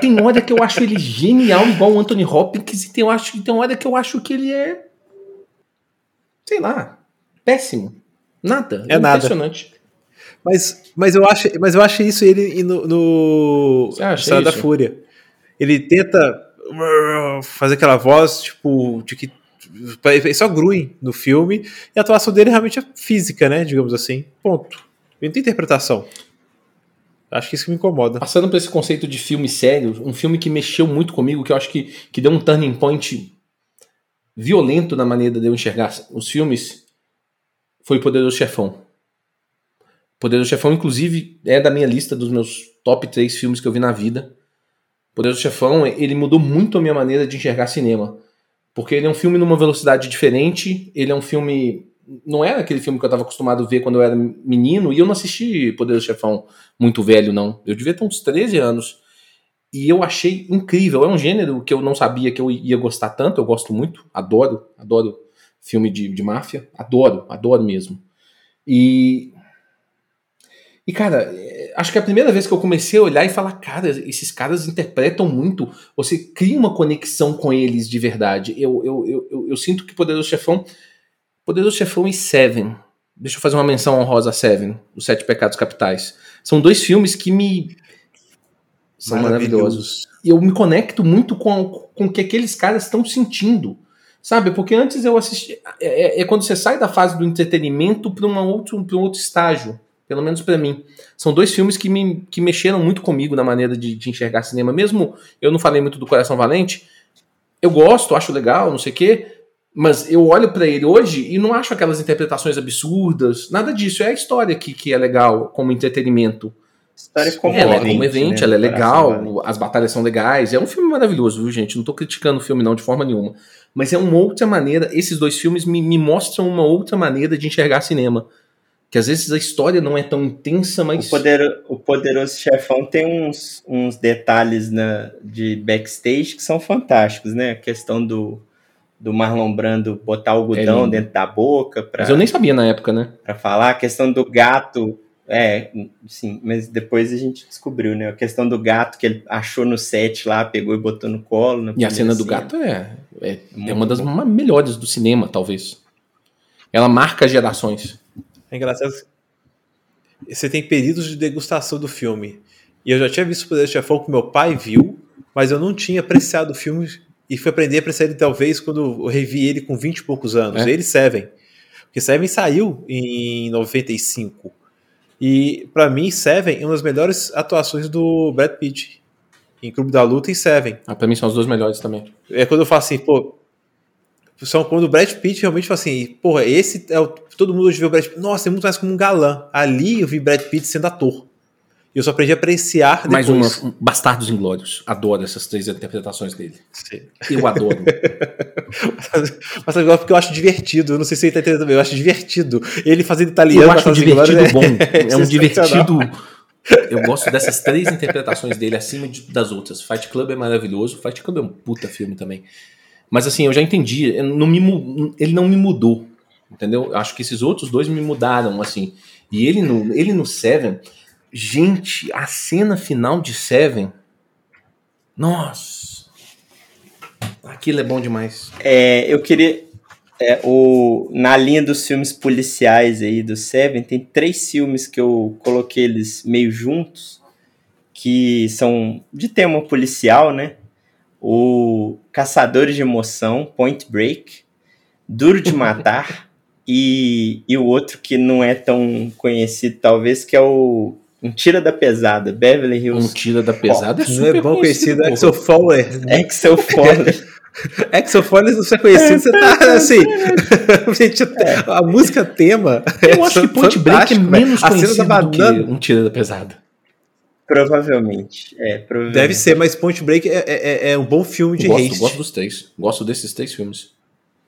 tem hora que eu acho ele genial, igual o Anthony Hopkins, e tem, eu acho, tem hora que eu acho que ele é. Sei lá, péssimo. Nada. É impressionante. Nada. Mas, mas, eu acho, mas eu acho isso ele no, no Estrada da Fúria. Ele tenta fazer aquela voz, tipo, de que só grui no filme, e a atuação dele realmente é física, né? Digamos assim. Ponto. Não tem interpretação. Acho que isso que me incomoda. Passando por esse conceito de filme sério, um filme que mexeu muito comigo, que eu acho que, que deu um turning point violento na maneira de eu enxergar os filmes, foi o Poderoso Chefão. Poderoso Chefão, inclusive, é da minha lista dos meus top 3 filmes que eu vi na vida. Poderoso Chefão, ele mudou muito a minha maneira de enxergar cinema. Porque ele é um filme numa velocidade diferente, ele é um filme. Não era aquele filme que eu estava acostumado a ver quando eu era menino, e eu não assisti Poderoso Chefão muito velho, não. Eu devia ter uns 13 anos. E eu achei incrível. É um gênero que eu não sabia que eu ia gostar tanto, eu gosto muito, adoro, adoro filme de, de máfia, adoro, adoro mesmo. E e, cara, acho que é a primeira vez que eu comecei a olhar e falar, cara, esses caras interpretam muito. Você cria uma conexão com eles de verdade. Eu, eu, eu, eu, eu sinto que Poderoso Chefão. Poderoso Chefão e Seven. Deixa eu fazer uma menção honrosa a Seven, Os Sete Pecados Capitais. São dois filmes que me. São maravilhosos. E eu me conecto muito com, com o que aqueles caras estão sentindo. Sabe? Porque antes eu assisti. É, é, é quando você sai da fase do entretenimento para um outro, um outro estágio pelo menos para mim. São dois filmes que me que mexeram muito comigo na maneira de, de, enxergar cinema. Mesmo eu não falei muito do Coração Valente, eu gosto, acho legal, não sei o quê, mas eu olho para ele hoje e não acho aquelas interpretações absurdas, nada disso. É a história que, que é legal como entretenimento. História como ela é né? ela é legal, as batalhas são legais. É um filme maravilhoso, viu, gente? Não tô criticando o filme não de forma nenhuma. Mas é uma outra maneira, esses dois filmes me, me mostram uma outra maneira de enxergar cinema que às vezes a história não é tão intensa, mas. O, poder, o Poderoso Chefão tem uns, uns detalhes na, de backstage que são fantásticos, né? A questão do, do Marlon Brando botar algodão é dentro da boca. Pra, mas eu nem sabia na época, né? Pra falar. A questão do gato. É, sim, mas depois a gente descobriu, né? A questão do gato que ele achou no set lá, pegou e botou no colo. E a cena do gato é, é, é uma das bom. melhores do cinema, talvez. Ela marca gerações. É engraçado. Você tem períodos de degustação do filme. E eu já tinha visto o Poder do Chefão que meu pai viu, mas eu não tinha apreciado o filme e fui aprender a apreciar ele talvez quando eu revi ele com 20 e poucos anos. É. Ele Seven. Porque Seven saiu em 95. E para mim, Seven é uma das melhores atuações do Brad Pitt. Em Clube da Luta e Seven. Ah, pra mim são os dois melhores também. É quando eu falo assim, pô, são quando o Brad Pitt realmente fala assim, porra, esse é o, todo mundo hoje vê o Brad Pitt, nossa, é muito mais como um galã. Ali eu vi Brad Pitt sendo ator. E eu só aprendi a apreciar depois. Mais uma, um, Bastardos Inglórios. Adoro essas três interpretações dele. Sim. Eu adoro. mas agora porque eu acho divertido. Eu não sei se ele tá entendendo também. Eu acho divertido. Ele fazendo italiano. Eu acho divertido é, bom. É, é um divertido. Eu gosto dessas três interpretações dele acima de, das outras. Fight Club é maravilhoso. Fight Club é um puta filme também. Mas assim, eu já entendi. Não me, ele não me mudou. Entendeu? Acho que esses outros dois me mudaram, assim. E ele no, ele no Seven. Gente, a cena final de Seven. Nossa! Aquilo é bom demais. É, eu queria. É, o, na linha dos filmes policiais aí do Seven, tem três filmes que eu coloquei eles meio juntos, que são de tema policial, né? o Caçadores de Emoção, Point Break, Duro de Matar e, e o outro que não é tão conhecido, talvez, que é o Um tira da pesada, Beverly Um Hills. tira da pesada é Não super é bom conhecido, porra. Axel Fowler. Axel Foley. Axel Fowler não ser conhecido, você tá assim. Gente, a música tema. Eu acho que Point Break é menos velho. A cena da conhecido do que banana um tira da pesada. Provavelmente. É, provavelmente. Deve ser, mas Point Break é, é, é um bom filme de gosto, haste. gosto dos três. Gosto desses três filmes.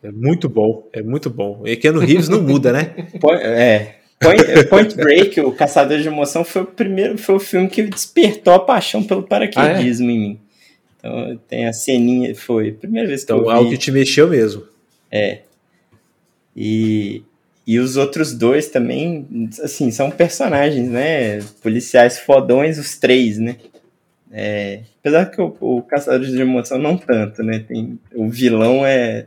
É muito bom, é muito bom. E Keanu Reeves não muda, né? Point, é. Point, Point Break, o Caçador de Emoção, foi o primeiro, foi o filme que despertou a paixão pelo paraquedismo em mim. Então tem a ceninha, foi a primeira vez que Então, eu algo vi. que te mexeu mesmo. E, e os outros dois também, assim, são personagens, né? Policiais fodões, os três, né? É, apesar que o, o Caçador de Emoção não tanto, né? Tem, o vilão é,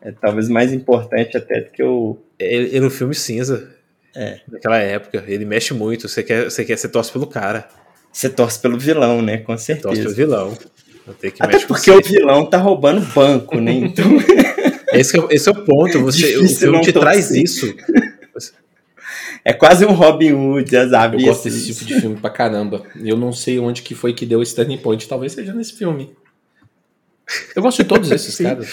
é talvez mais importante até do que o. Ele, ele é um filme cinza. É. Naquela época. Ele mexe muito. Você quer, você quer, você torce pelo cara. Você torce pelo vilão, né? Com Torce pelo certeza. vilão. Até porque o vilão tá roubando banco, né? Então. Esse, é, o- esse é o ponto. Você, o filme te traz isso. É quase um Robin Hood, as Eu gosto desse tipo de filme pra caramba. Eu não sei onde que foi que deu esse turning point. Talvez seja nesse filme. Eu gosto de todos esses caras.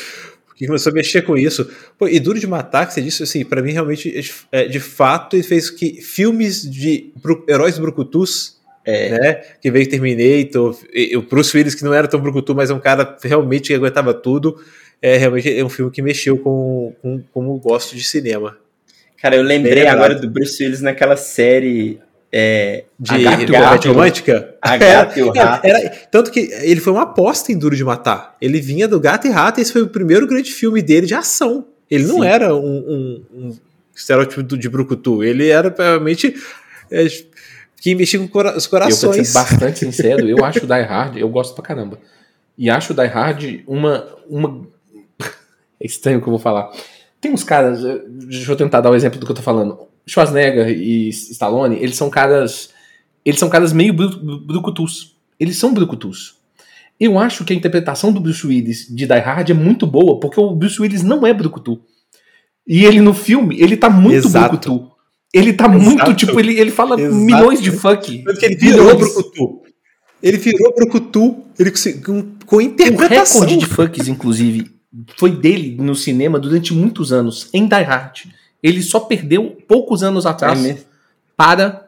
que começou a mexer com isso. Pô, e Duro de Matar, que você disse, assim, pra mim realmente, é, de fato, ele fez que filmes de bru- heróis brucutus, né, que veio Terminator, e, e o Bruce Willis, que não era tão brucutu, mas é um cara realmente que aguentava tudo, é realmente é um filme que mexeu com, com como eu gosto de cinema. Cara, eu lembrei agora do Bruce Willis naquela série. É, De e o comédia Rato. romântica. A Gata e o Rato. era- tanto que ele foi uma aposta em Duro de Matar. Ele vinha do Gato e Rato, e esse foi o primeiro grande filme dele de ação. Ele não Sim. era um, um- um estereótipo de Brucutu. Ele era realmente é, quem mexia com cora- os Eu pra corações. ser bastante sincero, eu acho Die Hard, eu gosto pra caramba. E acho Die Hard uma. uma... É estranho o que eu vou falar. Tem uns caras. Deixa eu tentar dar o exemplo do que eu tô falando. Schwarzenegger e Stallone, eles são caras. Eles são caras meio bru- brucutus. Eles são brucutus. Eu acho que a interpretação do Bruce Willis de Die Hard é muito boa, porque o Bruce Willis não é brucutu. E ele no filme, ele tá muito Exato. brucutu. Ele tá muito, Exato. tipo, ele, ele fala Exato. milhões de. Tanto que ele virou. Brucutu. Ele virou Brucutu ele, conseguiu- com, com O interpretação. recorde de fucks, inclusive, foi dele no cinema durante muitos anos, em Die Hard. Ele só perdeu poucos anos É atrás mesmo. para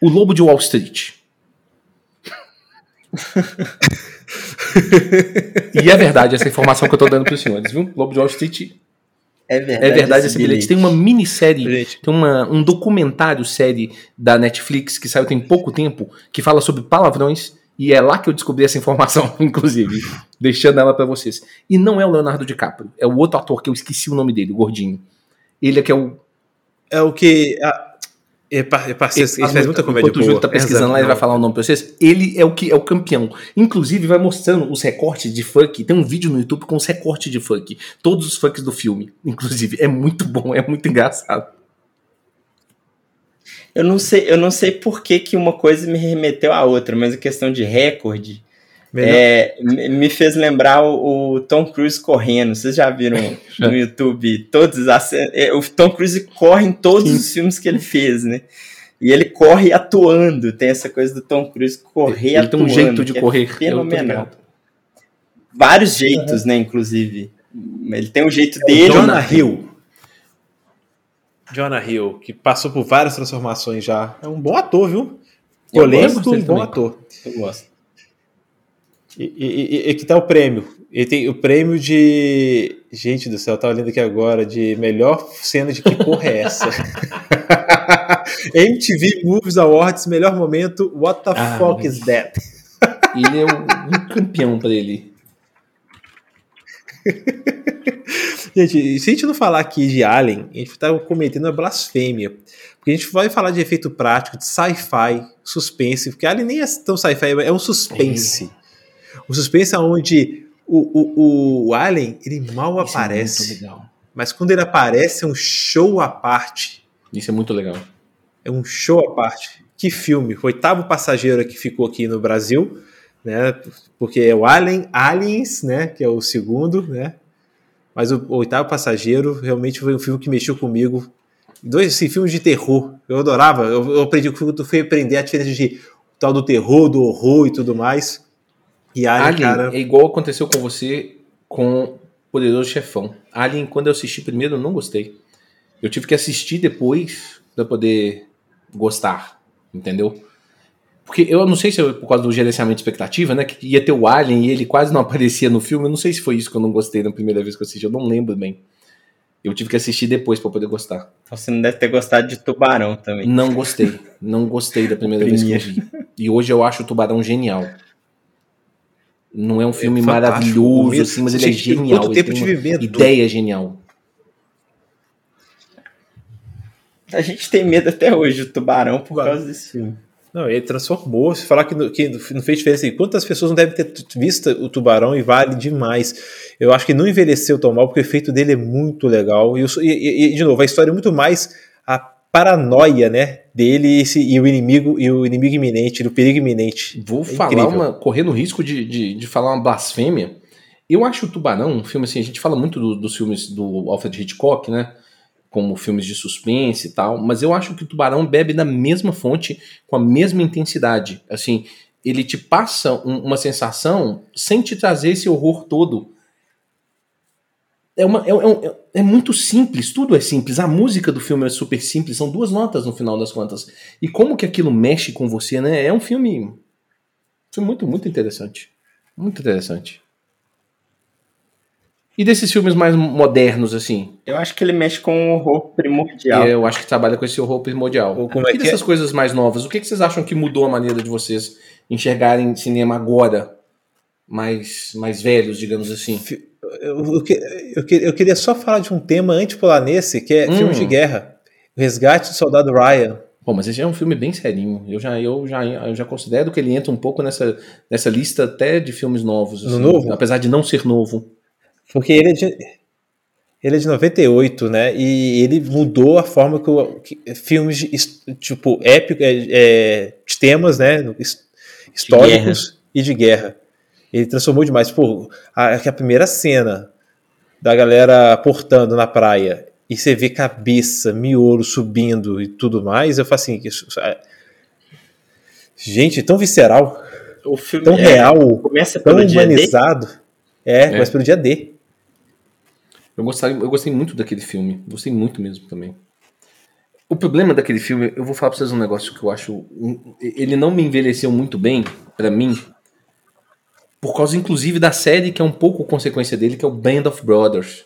o Lobo de Wall Street. e é verdade essa informação que eu tô dando para os senhores, viu? Lobo de Wall Street É verdade. é verdade esse bilhete. Tem uma minissérie, Gente, tem uma, um documentário série da Netflix que saiu tem pouco tempo que fala sobre palavrões e é lá que eu descobri essa informação, inclusive, deixando ela pra vocês. E não é o Leonardo DiCaprio, é o outro ator que eu esqueci o nome dele, o gordinho. Ele é que é o é o que. A, é, pa- é parceiro, ele faz muita comédia Enquanto o Júlio tá pesquisando Exato, lá, ele vai falar o nome pra vocês. Ele é o que é o campeão. Inclusive, vai mostrando os recortes de funk. Tem um vídeo no YouTube com os recortes de funk. Todos os funks do filme. Inclusive, é muito bom, é muito engraçado. Eu não sei, eu não sei por que, que uma coisa me remeteu à outra, mas a questão de recorde é, me fez lembrar o, o Tom Cruise correndo. Vocês já viram no YouTube todos as é, o Tom Cruise corre em todos os filmes que ele fez, né? E ele corre atuando. Tem essa coisa do Tom Cruise correr Ele tem atuando. um jeito de é correr. tô fenomenal. Vários jeitos, né? Inclusive, ele tem um jeito dele. Jonah Hill. Jonah Hill, que passou por várias transformações já. É um bom ator, viu? Polêmico dele bom também. ator. Eu gosto. E, e, e- que tá o prêmio? Ele tem o prêmio de. Gente do céu, eu tava lendo aqui agora, de melhor cena de que porra é essa? MTV Movies Awards, melhor momento, What the Ah, fuck is that? Ele é um, um campeão pra ele. Gente, se a gente não falar aqui de Alien, a gente tá cometendo uma blasfêmia. Porque a gente vai falar de efeito prático, de sci-fi, suspense, porque Alien nem é tão sci-fi, é um suspense. Um suspense onde o, o, o Alien, ele mal Isso é aparece. legal. Mas quando ele aparece, é um show à parte. Isso é muito legal. É um show à parte. Que filme? O oitavo passageiro que ficou aqui no Brasil, né? Porque é o Alien, Aliens, né? Que é o segundo, né? Mas o, oitavo passageiro realmente foi um filme que mexeu comigo Dois assim, filmes de terror. Eu adorava. Eu, eu aprendi que eu fui aprender a diferença de tal do terror, do horror e tudo mais. E Alien, Alien cara. é igual aconteceu com você com Poderoso Chefão. Alien, quando eu assisti primeiro, eu não gostei. Eu tive que assistir depois para poder gostar, entendeu? Porque eu não sei se é por causa do gerenciamento de expectativa, né? Que ia ter o Alien e ele quase não aparecia no filme. Eu não sei se foi isso que eu não gostei na primeira vez que eu assisti. Eu não lembro bem. Eu tive que assistir depois para poder gostar. Então você não deve ter gostado de Tubarão também. Não gostei. Não gostei da primeira vez que eu vi. E hoje eu acho o Tubarão genial. Não é um filme fantástico. maravilhoso, assim, mas ele é Gente, quanto genial. Ele tempo tem de viver, ideia genial. A gente tem medo até hoje do Tubarão por causa desse filme. Não, ele transformou. Se falar que, no- que não fez diferença, quantas pessoas não devem ter visto o Tubarão e vale demais. Eu acho que não envelheceu tão mal, porque o efeito dele é muito legal. E, o- e- e, de novo, a história é muito mais a paranoia, né, dele e, esse- e o inimigo e o inimigo iminente, do perigo iminente. Vou É falar uma. correndo o risco de, de, de falar uma blasfêmia. Eu acho o Tubarão um filme assim. A gente fala muito do- dos filmes do Alfred Hitchcock, né? Como filmes de suspense e tal. Mas eu acho que o Tubarão bebe da mesma fonte, com a mesma intensidade. Assim, ele te passa um- uma sensação sem te trazer esse horror todo. É, uma, é, é um- é muito simples, tudo é simples. A música do filme é super simples, são duas notas no final das contas. E como que aquilo mexe com você, né? É um filme filme muito, muito interessante. Muito interessante. E desses filmes mais modernos, assim? Eu acho que ele mexe com o horror primordial. Eu acho que trabalha com esse horror primordial. Ou como é e que dessas coisas mais novas, o que, que vocês acham que mudou a maneira de vocês enxergarem cinema agora? Mais, mais velhos, digamos assim. Eu, eu que- eu que- eu queria só falar de um tema antes de pular nesse, que é Hum. filme de guerra. O Resgate do Soldado Ryan. Bom, mas esse é um filme bem serinho. Eu já, eu já, eu já considero que ele entra um pouco nessa, nessa lista até de filmes novos. No novo? Apesar de não ser novo. Porque ele é de, ele é de 98, né? E ele mudou a forma que, o, que filmes de tipo épico, é, é, de temas, né? his- Históricos e de guerra. Ele transformou demais. Pô, a, a primeira cena da galera portando na praia e você vê cabeça, miolo subindo e tudo mais, eu falo assim, isso- é- gente, tão visceral, O filme tão é- real, começa tão dia D. humanizado. É, começa pelo dia D. Eu gostei, eu gostei muito daquele filme. Gostei muito mesmo também. O problema daquele filme, eu vou falar pra vocês um negócio que eu acho. Ele não me envelheceu muito bem, pra mim, por causa inclusive da série que é um pouco consequência dele, que é o Band of Brothers.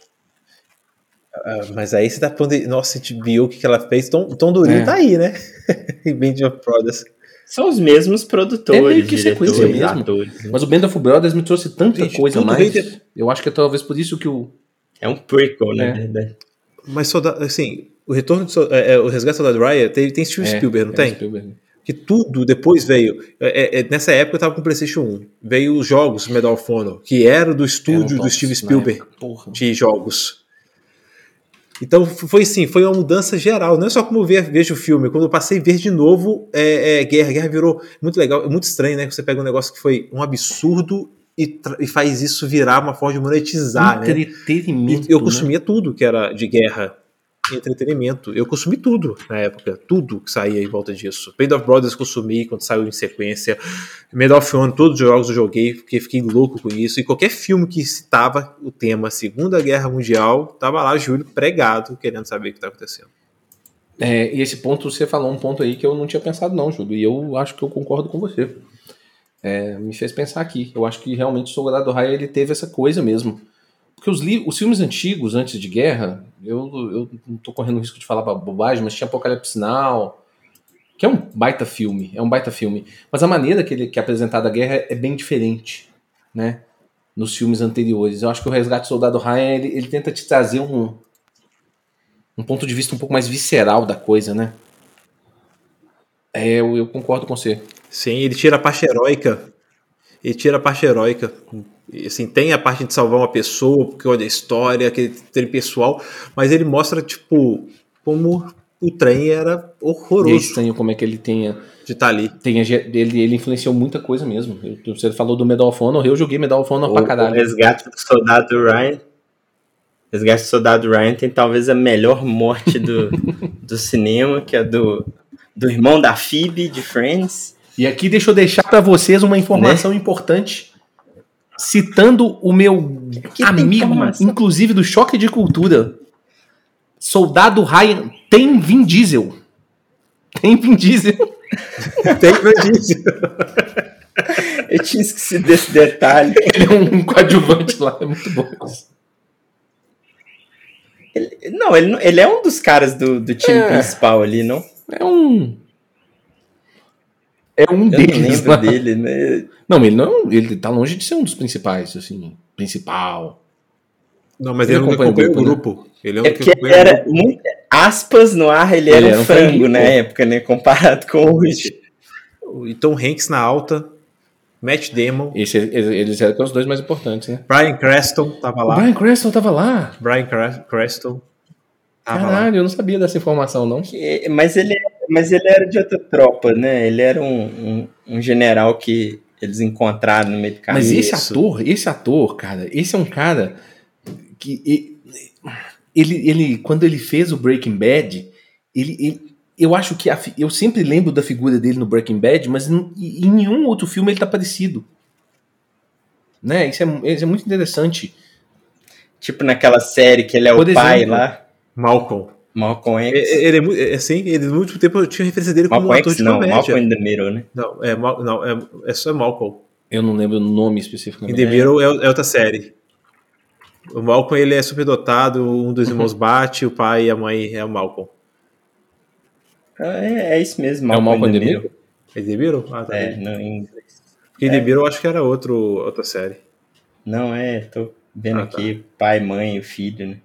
Ah, mas aí você tá pondo. Nossa, a gente viu o que que ela fez. Tom, Tom Durinho É. tá aí, né? em Band of Brothers. São os mesmos produtores, É meio que sequência mesmo. atores. né? Mas o Band of Brothers me trouxe tanta Gente, coisa mais. veio de- Eu acho que é talvez por isso que o. É um prequel, na É. verdade. Mas soldado, assim, o retorno de, é, é, o resgate do Soldado Ryan tem, tem Steven É, Spielberg, não é tem? Spielberg. Que tudo depois veio. é, é, é, nessa época eu tava com o PlayStation 1. Veio os jogos Medal of Honor, que era do estúdio Era um do Steven na Spielberg época, de jogos. Então foi assim, foi uma mudança geral. Não é só como eu ve- vejo o filme. Quando eu passei a ver de novo é, é, Guerra, Guerra virou muito legal, muito estranho, né? Que você pega um negócio que foi um absurdo e, e faz isso virar uma forma de monetizar, né? Entretenimento. E eu né? consumia tudo que era de guerra entretenimento. Eu consumi tudo na época, tudo que saía em volta disso. Band of Brothers consumi quando saiu em sequência. Medal of Honor, todos os jogos eu joguei, porque fiquei louco com isso. E qualquer filme que citava o tema Segunda Guerra Mundial, tava lá Júlio pregado, querendo saber o que está acontecendo. É, e esse ponto, você falou um ponto aí que eu não tinha pensado, não, Júlio. E eu acho que eu concordo com você. É, me fez pensar aqui. Eu acho que realmente o Soldado Raya ele teve essa coisa mesmo. Porque os, os filmes antigos, antes de guerra, eu, eu não tô correndo o risco de falar bobagem, mas tinha Apocalipse Now, que é um baita filme, é um baita filme. Mas a maneira que ele que é apresentada a guerra é bem diferente, né? Nos filmes anteriores. Eu acho que o Resgate do Soldado Ryan, ele, ele tenta te trazer um, um ponto de vista um pouco mais visceral da coisa, né? É, eu, eu concordo com você. Sim, ele tira a parte heróica. Ele tira a parte heróica. E, assim, tem a parte de salvar uma pessoa, porque olha a história, aquele trem pessoal, mas ele mostra, tipo, como o trem era E é horroroso estranho como é que ele tenha. de estar ali. tenha ele, ele influenciou muita coisa mesmo. Eu- você falou do Medal of Honor, eu joguei Medal of Honor O, pra o caralho. resgate do soldado Ryan. Resgate do Soldado Ryan tem talvez a melhor morte do, do cinema, que é do, do irmão da Phoebe, de Friends. E aqui deixa eu deixar para vocês uma informação importante, citando o meu tem amigo, inclusive do Choque de Cultura. Soldado Ryan tem Vin Diesel. Tem Vin Diesel. Tem Vin Diesel. Eu tinha esquecido desse detalhe. Ele é um coadjuvante lá, é muito bom. Ele- não, ele, ele é um dos caras do, do time É. principal ali, não? É um. É um Eu não deles. lembro lá. dele, né? Não, ele não. Ele tá longe de ser um dos principais, assim. Principal. Não, mas Ele ele, não acompanha o acompanha o grupo, grupo. Ele é um É que o era grupo. muito. Aspas no ar, ele, Ele era, era um frango franguinho, na época, né? Comparado com hoje. E Tom Hanks na alta. Matt Damon. Esse, eles eram os dois mais importantes, né? Brian Creston tava O lá. Brian Cranston tava lá. Brian Cres- Creston tava lá. Caralho, eu não sabia dessa informação, não. Que- Mas ele, mas ele era de outra tropa, né? Ele era um, um, um general que eles encontraram no meio do caminho. Mas esse Isso. ator, esse ator, cara, esse é um cara que ele, ele quando ele fez o Breaking Bad, ele, ele- eu acho que a eu sempre lembro da figura dele no Breaking Bad, mas em, em nenhum outro filme ele tá parecido. Né? Isso é, isso é muito interessante. Tipo naquela série que ele é Por o pai exemplo, lá, Malcolm. Malcolm É- X. é- Ele é muito. é Assim, ele no último tempo eu tinha referência dele como um Malcolm ator X de não, comédia. Malcolm in the Middle, né? Não, é, Mal- não é, é só Malcolm. Eu não lembro o nome In especificamente. The Middle é, é outra série. O Malcolm ele é superdotado, um dos irmãos bate, o pai e a mãe é o Malcolm. Ah, É, é isso mesmo, É o Malcolm, Malcolm in the in Middle. É In The Middle? Ah, tá. É, no, em inglês. Porque In The Middle eu acho que era outro, outra série. Não, é, tô vendo Ah, tá. aqui, pai, mãe e filho, né?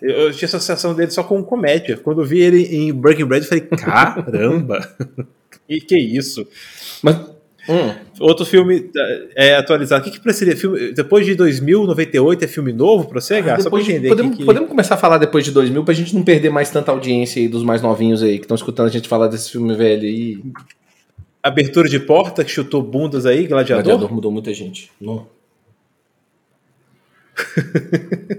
Eu, eu tinha associação dele só com comédia. Quando eu vi ele em Breaking Bad, eu falei, caramba! e que isso? Mas hum, Outro filme é atualizado. O que, que precisaria? Filme, depois de 2098 é filme novo pra você, Gá? Só pra de- entender. podemos, que, que... podemos começar a falar depois de 2000 pra gente não perder mais tanta audiência aí dos mais novinhos aí que estão escutando a gente falar desse filme velho aí. Abertura de porta que chutou bundas aí, Gladiador. Gladiador mudou muita gente. Não.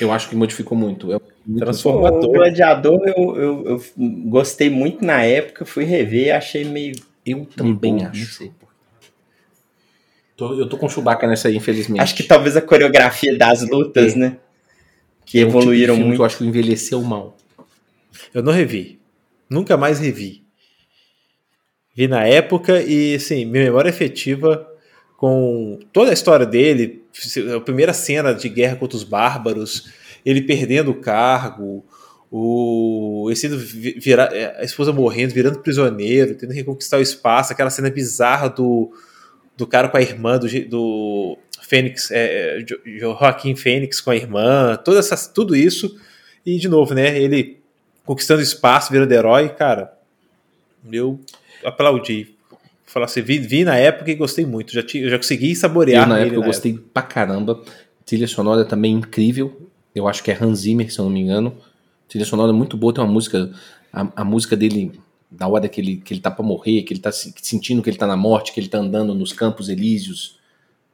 Eu acho que modificou muito. É muito Transformou. O. Gladiador eu, eu, eu gostei muito na época, fui rever, achei meio. Eu também Não acho. Tô- eu tô com Chewbacca nessa aí, infelizmente. Acho que talvez a coreografia das lutas, É. né? Que É um tipo evoluíram filme muito. Que eu acho que envelheceu mal. Eu não revi. Nunca mais revi. Vi na época e, assim, minha memória afetiva com toda a história dele, a primeira cena de guerra contra os bárbaros, ele perdendo o cargo, o ele sendo vi- vira- a esposa morrendo, virando prisioneiro, tendo que reconquistar o espaço, aquela cena bizarra do, do cara com a irmã, do, do Fênix, é, Jo- Joaquim Fênix com a irmã, toda essa, tudo isso, e de novo, né, ele conquistando espaço, virando herói, cara, eu aplaudi. Falar assim, vi, vi na época e gostei muito. Já, tinha, já consegui saborear. Eu, na época, eu gostei pra caramba. Trilha sonora também incrível. Eu acho que é Hans Zimmer, se eu não me engano. Trilha sonora muito boa. Tem uma música. A, a música dele, na hora que ele, que ele tá pra morrer, que ele tá se- sentindo que ele tá na morte, que ele tá andando nos campos elíseos.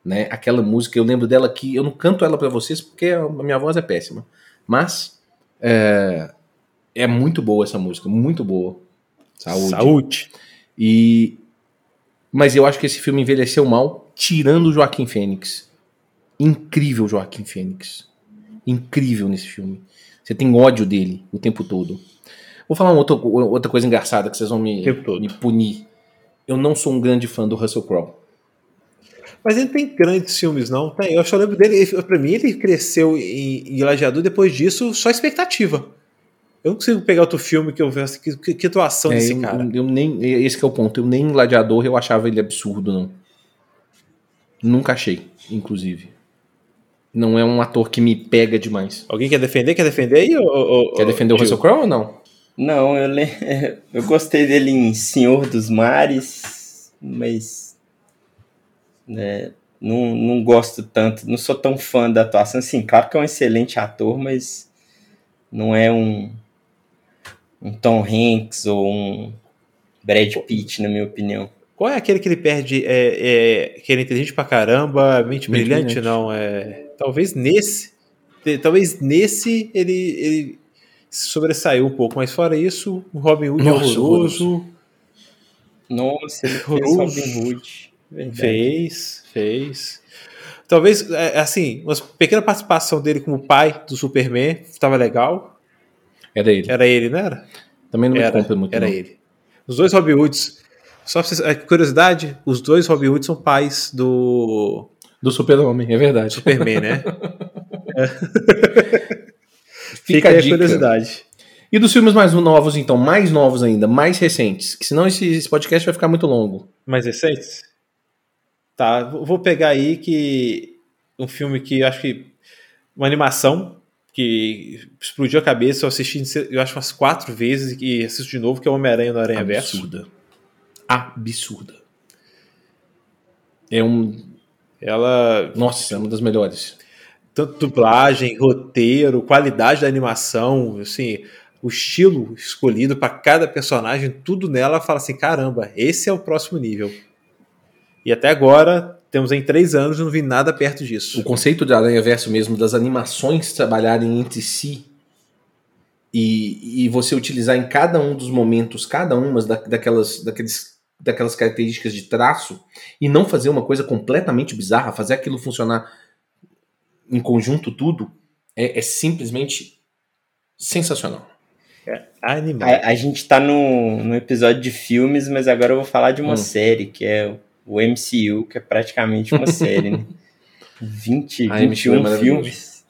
Né? Aquela música, eu lembro dela que. Eu não canto ela pra vocês porque a minha voz é péssima. Mas. É, é muito boa essa música. Muito boa. Saúde. Saúde. E mas eu acho que esse filme envelheceu mal, tirando o Joaquim Fênix. Incrível Joaquim Fênix. Incrível nesse filme. Você tem ódio dele o tempo todo. Vou falar uma outra, outra coisa engraçada que vocês vão me, me punir. Eu não sou um grande fã do Russell Crowe. Mas ele tem grandes filmes, não? Tem. Eu só lembro dele. ele- Pra mim, ele cresceu em, em Gladiador. Depois disso, só expectativa. Eu não consigo pegar outro filme que eu vejo assim, que, que, que atuação É, desse eu, cara. eu nem, esse que é o ponto. Eu nem em Gladiador eu achava ele absurdo, não. Nunca achei, inclusive. Não é um ator que me pega demais. Alguém quer defender? Quer defender aí? Ou, ou- Quer defender o Gil? Russell Crowe ou não? Não, eu, le... eu gostei dele em Senhor dos Mares, mas né, não, não gosto tanto, não sou tão fã da atuação. Assim, claro que é um excelente ator, mas não é um, um Tom Hanks ou um Brad Pitt, na minha opinião. Qual é aquele que ele perde? É, é, que ele é inteligente pra caramba, mente, Mente brilhante? brilhante. Não, é. Talvez nesse. talvez nesse ele, ele se sobressaiu um pouco, mas fora isso, o Robin Hood Nossa, é horroroso. Nossa, ele fez Horroroso. Robin Hood. Verdade. Fez, fez. Talvez, é, assim, uma pequena participação dele como pai do Superman estava legal. Era ele. Era ele, não era? Também não me Era, compra muito. era não. ele. Os dois Robin Hoods, só pra vocês, é, curiosidade, os dois Robin Hoods são pais do Do Super-Homem, é verdade. Superman, né? Fica, aí a dica. curiosidade. E dos filmes mais novos, então, mais novos ainda, mais recentes, que senão esse, esse podcast vai ficar muito longo. Mais recentes? Tá, vou vou pegar aí que um filme que eu acho que uma animação que explodiu a cabeça, eu assisti eu acho umas quatro vezes e assisto de novo, que é o Homem-Aranha no Aranha Verso. Absurda. Absurda. É um. Ela Nossa, é uma das melhores. tanto dublagem, roteiro, qualidade da animação, assim, o estilo escolhido para cada personagem, tudo nela fala assim, caramba, esse é o próximo nível. E até agora temos em três anos não vi nada perto O disso. conceito de Aranha Verso mesmo, das animações trabalharem entre si e, e você utilizar em cada um dos momentos, cada uma da, daquelas, daqueles, daquelas características de traço e não fazer uma coisa completamente bizarra, fazer aquilo funcionar em conjunto tudo, é, é simplesmente sensacional. Animal. A, a gente tá no, no episódio de filmes, mas agora eu vou falar de uma Hum. série, que é o MCU, que é praticamente uma série, né? 20, A MCU é 21 maravilhoso. filmes.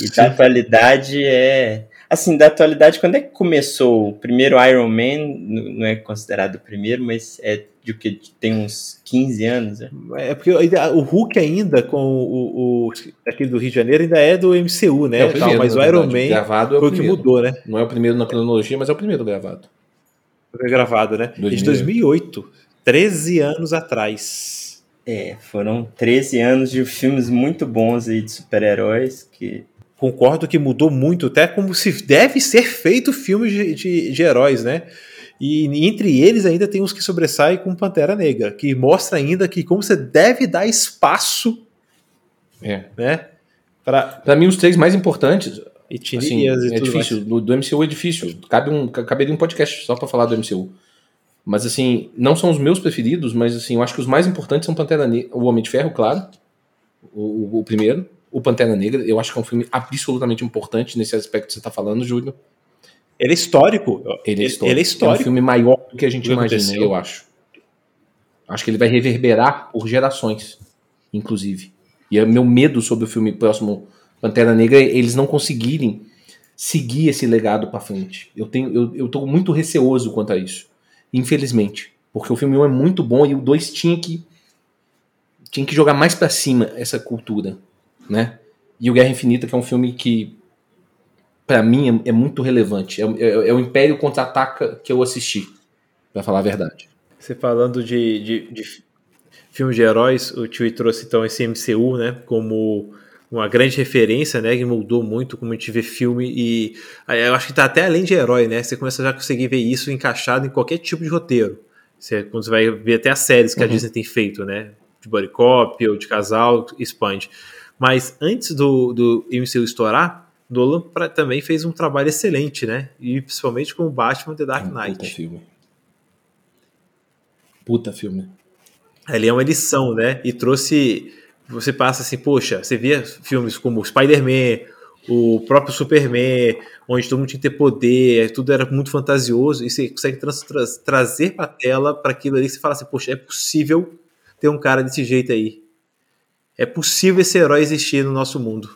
E da atualidade é. Assim, da atualidade, quando é que começou? O primeiro Iron Man não é considerado o primeiro, mas é de o que? Tem uns 15 anos, né? É porque ainda- o Hulk ainda, com o, o- aquele do Rio de Janeiro, ainda é do MCU, né? É o primeiro, Tal, mas o Iron. Man gravado é o foi o que primeiro. mudou, né? Não é o primeiro na cronologia, mas é o primeiro gravado. Foi gravado, né? De 2000. 2008, 13 anos atrás. É, foram 13 anos de filmes muito bons aí de super-heróis que Concordo que mudou muito, até como se deve ser feito filmes de, de, de heróis, né? E entre eles ainda tem uns que sobressaem com Pantera Negra, que mostra ainda que como você deve dar espaço, É. né? Para Pra mim, os três mais importantes, assim, e é tudo difícil. mais. Do, do MCU é difícil. Cabe um, ca- caberia um podcast só pra falar do MCU. Mas, assim, não são os meus preferidos, mas, assim, eu acho que os mais importantes são Pantera Negra, o Homem de Ferro, claro, o, o- primeiro, o Pantera Negra. Eu acho que é um filme absolutamente importante nesse aspecto que você tá falando, Júlio. Ele é histórico. Ele é histórico. Ele é É um histórico. filme maior do que a gente imagina, eu acho. Acho que ele vai reverberar por gerações, inclusive. E é meu medo sobre o filme próximo Pantera Negra é eles não conseguirem seguir esse legado pra frente. Eu tenho eu, eu tô muito receoso quanto a isso. Infelizmente, porque o filme 1 é muito bom e o 2 tinha que tinha que jogar mais pra cima essa cultura, né? E o Guerra Infinita que é um filme que pra mim é, é muito relevante. É, é- é o Império Contra-Ataca que eu assisti, pra falar a verdade. Você falando de, de, de fi- filmes de heróis, o Tio trouxe então esse MCU, né, como uma grande referência, né, que mudou muito como a gente vê filme e eu acho que tá até além de herói, né, você começa já a conseguir ver isso encaixado em qualquer tipo de roteiro. Você, quando você vai ver até as séries que a Uhum. Disney tem feito, né, de body cop ou de casal, expande. Mas antes do, do MCU estourar, Nolan pra- também fez um trabalho excelente, né, e principalmente com o Batman The Dark É um Puta Knight. filme. Puta filme. Ali é uma lição, né? E trouxe. Você passa assim, poxa, você via filmes como Spider-Man, o próprio Superman, onde todo mundo tinha que ter poder, tudo era muito fantasioso, e você consegue trazer pra tela para aquilo ali que você fala assim, poxa, é possível ter um cara desse jeito aí. É possível esse herói existir no nosso mundo.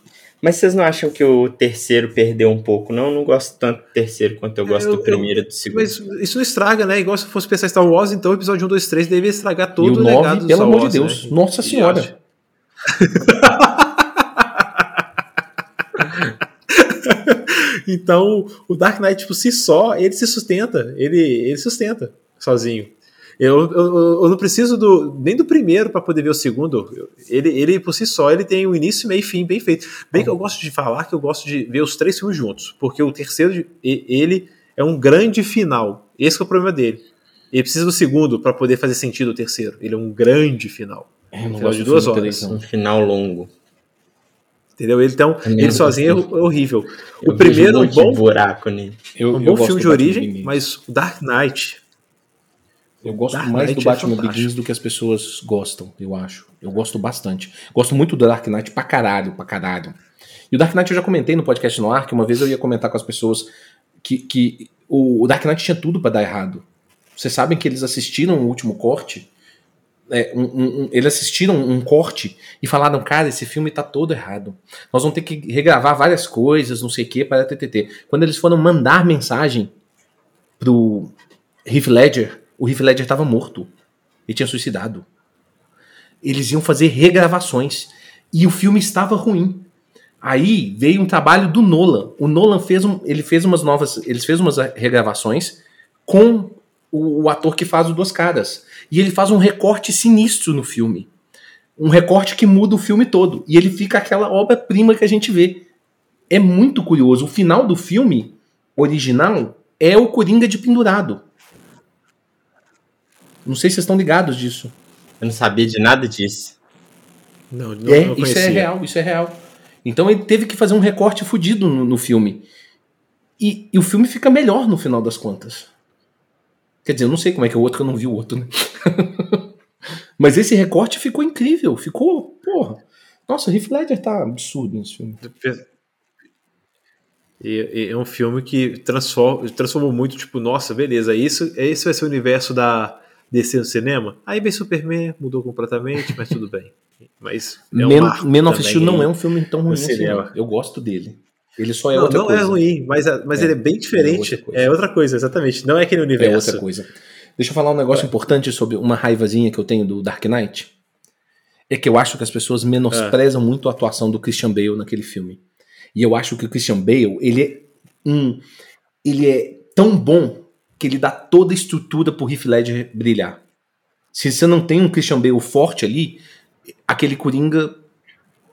Mas vocês não acham que o terceiro perdeu um pouco? Não, eu não gosto tanto do terceiro quanto eu gosto eu- do primeiro e do segundo. Mas isso não estraga, né? Igual se fosse pensar em Star Wars, então o episódio 1, 2, 3 deveria estragar todo e o o 9, legado do pelo Star amor Wars, de Deus. né? Nossa senhora. Então, o Dark Knight por si só, ele se sustenta. Ele, ele sustenta sozinho. Eu, eu, eu não preciso do, nem do primeiro para poder ver o segundo. Ele, ele, por si só, ele tem um início, meio e fim bem feito. Bem que eu gosto de falar que eu gosto de ver os três filmes juntos. Porque o terceiro, ele é um grande final. Esse é o problema dele. Ele precisa do segundo para poder fazer sentido o terceiro. Ele é um grande final. Eu não Final gosto de duas horas. não. Um final longo. Entendeu? Ele, então, É ele sozinho é horrível. Eu o primeiro um é um bom, buraco nele. Eu, um eu bom gosto filme de origem, mas o Dark Knight. Eu gosto Dark mais Knight do é Batman fantástico. Begins do que as pessoas gostam, eu acho. Eu gosto bastante. Gosto muito do Dark Knight pra caralho, pra caralho. E o Dark Knight eu já comentei no podcast no ar, que uma vez eu ia comentar com as pessoas que, que o, o Dark Knight tinha tudo pra dar errado. Vocês sabem que eles assistiram o último corte? É, um- um- eles assistiram um corte e falaram, cara, esse filme tá todo errado. Nós vamos ter que regravar várias coisas, não sei o que, para TTT. Quando eles foram mandar mensagem pro Heath Ledger, o Heath Ledger estava morto. Ele tinha suicidado. Eles iam fazer regravações. E o filme estava ruim. Aí veio um trabalho do Nolan. O Nolan fez um, ele fez umas novas, eles fez umas regravações com o, o ator que faz o Duas Caras. E ele faz um recorte sinistro no filme. Um recorte que muda o filme todo. E ele fica aquela obra-prima que a gente vê. É muito curioso. O final do filme original é o Coringa de pendurado. Não sei se vocês estão ligados disso. Eu não sabia de nada disso. Não, não, É, não isso é real, isso é real. Então ele teve que fazer um recorte fudido no, no filme. E, e o filme fica melhor no final das contas. Quer dizer, eu não sei como é que é o outro, que eu não vi o outro, né? Mas esse recorte ficou incrível. Ficou, porra. Nossa, o Heath Ledger tá absurdo nesse filme. E é um filme que transforma, transformou muito, tipo, nossa, beleza, isso, esse vai ser o universo da DC no cinema? Aí vem Superman, mudou completamente, mas tudo bem. Mas é um Men of Steel não é um filme tão ruim no assim. cinema. Eu gosto dele. Ele só é não, outra não coisa. é ruim, mas, a- mas É, ele é bem diferente. outra coisa. É outra coisa, exatamente. Não é aquele É universo. outra coisa. Deixa eu falar um negócio importante sobre uma raivazinha que eu tenho do Dark Knight. É que eu acho que as pessoas menosprezam muito a atuação do Christian Bale naquele filme. E eu acho que o Christian Bale, ele é um, ele é tão bom que ele dá toda a estrutura pro Heath Ledger brilhar. Se você não tem um Christian Bale forte ali, aquele Coringa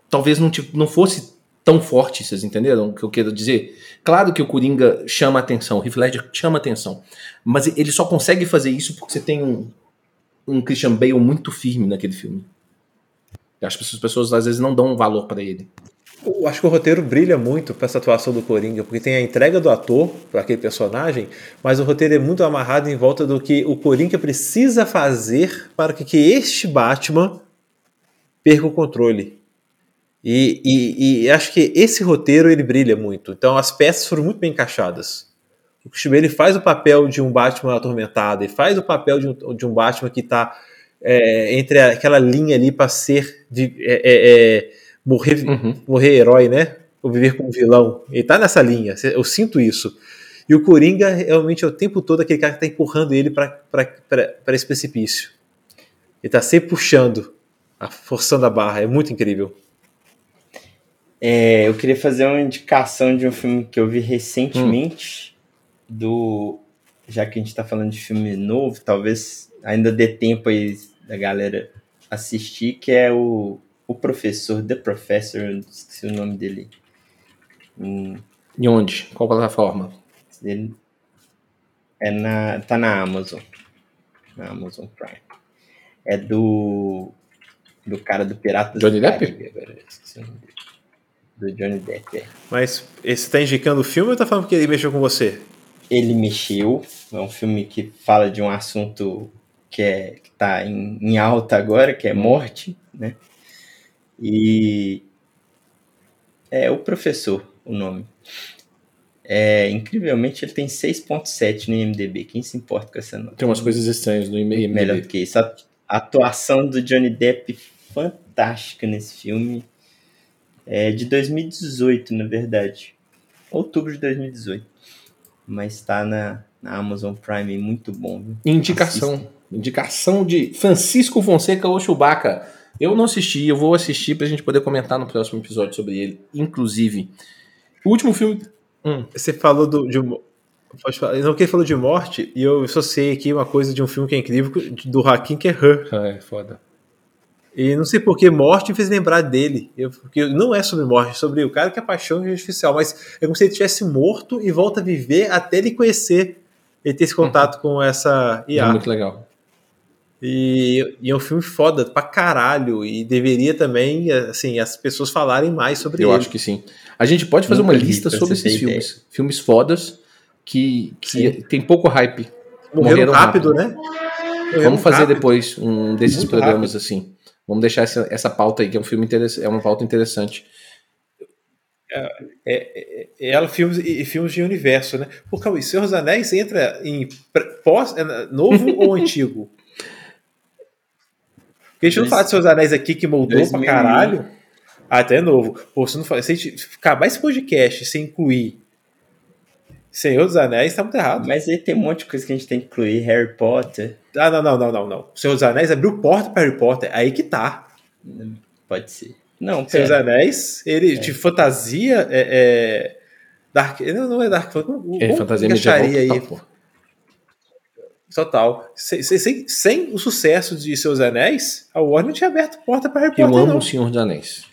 talvez não, te- não fosse tão forte, vocês entenderam o que eu quero dizer? Claro que o Coringa chama atenção, o Heath Ledger chama atenção, mas ele só consegue fazer isso porque você tem um, um Christian Bale muito firme naquele filme. Acho que as pessoas às vezes não dão valor pra ele. Eu acho que o roteiro brilha muito para essa atuação do Coringa, porque tem a entrega do ator para aquele personagem, mas o roteiro é muito amarrado em volta do que o Coringa precisa fazer para que este Batman perca o controle. E, e- e acho que esse roteiro ele brilha muito. Então as peças foram muito bem encaixadas. O Christian ele faz o papel de um Batman atormentado, ele faz o papel de um, de um Batman que está entre aquela linha ali para ser de, é, é, é, morrer Uhum. morrer herói, né? Ou viver como vilão. Ele tá nessa linha, eu sinto isso. E o Coringa realmente é o tempo todo aquele cara que tá empurrando ele para esse precipício. Ele tá sempre puxando, a- forçando a barra. É muito incrível. É, eu queria fazer uma indicação de um filme que eu vi recentemente, do. Já que a gente tá falando de filme novo, talvez ainda dê tempo aí da galera assistir, que é o, o Professor, The Professor, esqueci o nome dele. Hum, E onde? Qual plataforma? ele é na, tá na Amazon. Na Amazon Prime. É do. Do cara do Pirata Johnny do Depp? Agora esqueci o nome dele. Do Johnny Depp, é. Mas você tá indicando o filme ou tá falando que ele mexeu com você? Ele Mexeu, é um filme que fala de um assunto que, é, que tá em, em alta agora, que é morte, né? E é o professor, o nome. É, incrivelmente ele tem 6.7 no IMDB, quem se importa com essa nota? Tem umas coisas estranhas no e-mail. Melhor do que isso. A a atuação do Johnny Depp fantástica nesse filme. É de 2018, na verdade. Outubro de 2018. Mas tá na, na Amazon Prime, muito bom. Viu? Indicação. Assista. Indicação de Francisco Fonseca ou Chewbacca. Eu não assisti, eu vou assistir pra gente poder comentar no próximo episódio sobre ele. Inclusive, o último filme. Hum, Você falou do, de um- Pode falar. Não, que ele falou de morte, e eu associei aqui uma coisa de um filme que é incrível, do Hakim, que é Her. é foda. E não sei por que morte me fez lembrar dele. Eu, porque não é sobre morte, é sobre o cara que é paixão artificial. Mas é como se ele tivesse morto e volta a viver até ele conhecer, ele ter esse contato com essa É IA. muito legal. E, e é um filme foda pra caralho. E deveria também, assim, as pessoas falarem mais sobre Eu ele. acho que sim. A gente pode fazer Nunca uma lista sobre esses filmes. Filmes fodas que, que tem pouco hype. Morreram, morreram rápido, né? Morreram Vamos fazer rápido. depois um desses Muito programas assim. Vamos deixar essa, essa pauta aí, que é um filme interessante, é uma pauta interessante. É, é, ela filmes e filmes de universo, né? Por causa Senhor dos Anéis entra em pós, é, novo ou antigo? Porque a gente não fala de Senhor dos Anéis aqui que moldou 2001. pra caralho. Ah, até é novo. Pô, se, não se a gente acabar esse podcast sem incluir Senhor dos Anéis, tá muito errado. Mas aí tem um monte de coisa que a gente tem que incluir. Harry Potter, Ah, não, não, não, não, não. Senhor dos Anéis abriu porta para Harry Potter. Aí que tá. pode ser. Não, Senhor dos. Anéis, ele de fantasia é, é Dark, não, não é Dark, como, É fantasia medieval aí? total, pô. Total. Sem, sem- sem, sem o sucesso de Seus Anéis, a Warner não tinha aberto porta para Harry Eu Potter, amo não. o Senhor dos Anéis.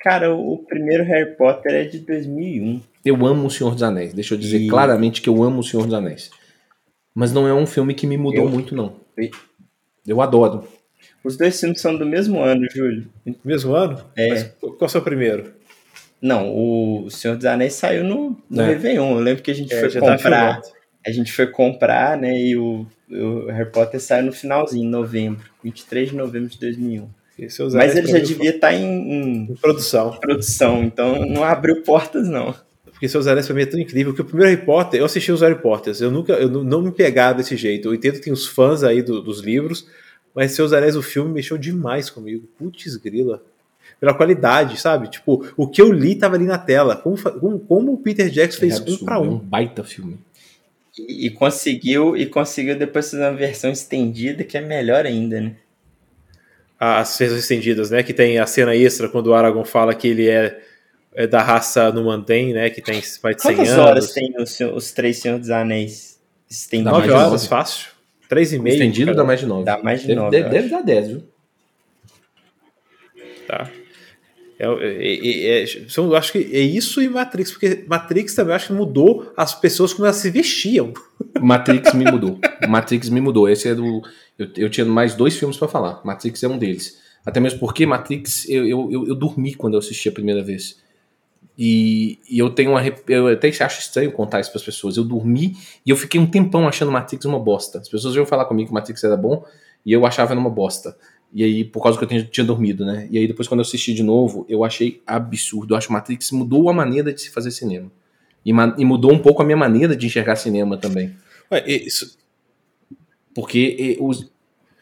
Cara, o, o primeiro Harry Potter é de 2001. Eu amo o Senhor dos Anéis. Deixa eu dizer E- claramente que eu amo o Senhor dos Anéis. Mas não é um filme que me mudou Eu- muito, não. Eu adoro. Os dois filmes são do mesmo ano, Júlio. Mesmo ano? É. Mas qual é o seu primeiro? Não, o Senhor dos Anéis saiu no, no É. Réveillon. Eu lembro que a gente É, foi comprar. A gente foi comprar, né? E o, o Harry Potter saiu no finalzinho, em novembro. 23 de novembro de 2001. E Seus Mas ele já devia estar em, em foi em produção. produção, então não abriu portas, não. Porque Seus Anéis pra mim é tão incrível que o primeiro Harry Potter, eu assisti os Harry Potters, eu nunca, eu não, me pegava desse jeito. Eu entendo que tem os fãs aí do- dos livros, mas Seus Anéis, o filme, mexeu demais comigo. Putz, grila. Pela qualidade, sabe? Tipo, o que eu li tava ali na tela. Como, como, como o Peter Jackson fez é um absurdo, pra é um. um baita filme. E, e conseguiu e conseguiu depois fazer uma versão estendida que é melhor ainda, né? As versões estendidas, né? Que tem a cena extra quando o Aragorn fala que ele é, é da raça Numandem, né? Que tem mais de 100 Quantas anos. horas tem os, os três Senhor dos Anéis estendidos? Dá mais Nove de horas, nove. fácil. Três e meio. Estendido cara. dá mais de 9. Dá mais de deve, nove, Deve, eu deve dar 10, viu? Tá. É, é- é- é- são- eu acho que é isso e Matrix, porque Matrix também eu acho que mudou as pessoas como elas se vestiam. Matrix me mudou. Matrix me mudou. Esse é do. Eu, eu tinha mais dois filmes pra falar. Matrix é um deles. Até mesmo porque Matrix eu, eu, eu, eu dormi quando eu assisti a primeira vez. E, e eu tenho uma. Eu até acho estranho contar isso pras pessoas. Eu dormi e eu fiquei um tempão achando Matrix uma bosta. As pessoas iam falar comigo que Matrix era bom e eu achava era uma bosta. E aí, por causa que eu tinha, tinha dormido, né? E aí, depois, quando eu assisti de novo, eu achei absurdo. Eu acho que Matrix mudou a maneira de se fazer cinema. E, e mudou um pouco a minha maneira de enxergar cinema também. Ué, isso, Porque eh, os,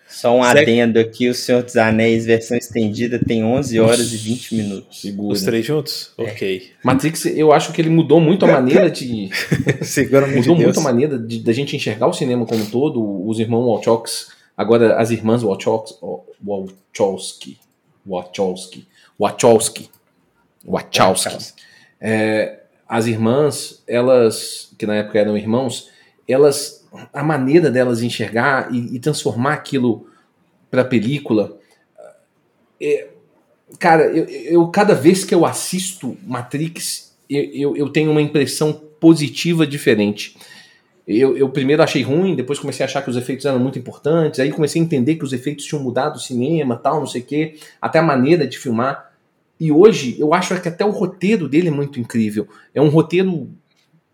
Só um Zé- adendo aqui, o Senhor dos Anéis, versão estendida, tem 11 horas e 20 minutos. segura. os três juntos? Ok. Matrix, eu acho que ele mudou muito a maneira de. Segura mudou muito a maneira de, da gente enxergar o cinema como um todo. Os irmãos Wachowski, agora as irmãs Wachowski. Wachowski. Wachowski. Wachowski. Wachowski. É, as irmãs, elas, que na época eram irmãos, elas, a maneira delas enxergar e, e transformar aquilo para película, é, cara, eu, eu- cada vez que eu assisto Matrix, eu, eu, eu tenho uma impressão positiva diferente. Eu, eu primeiro achei ruim, depois comecei a achar que os efeitos eram muito importantes, aí comecei a entender que os efeitos tinham mudado o cinema, tal, não sei o quê, até a maneira de filmar. E hoje eu acho que até o roteiro dele é muito incrível. É um roteiro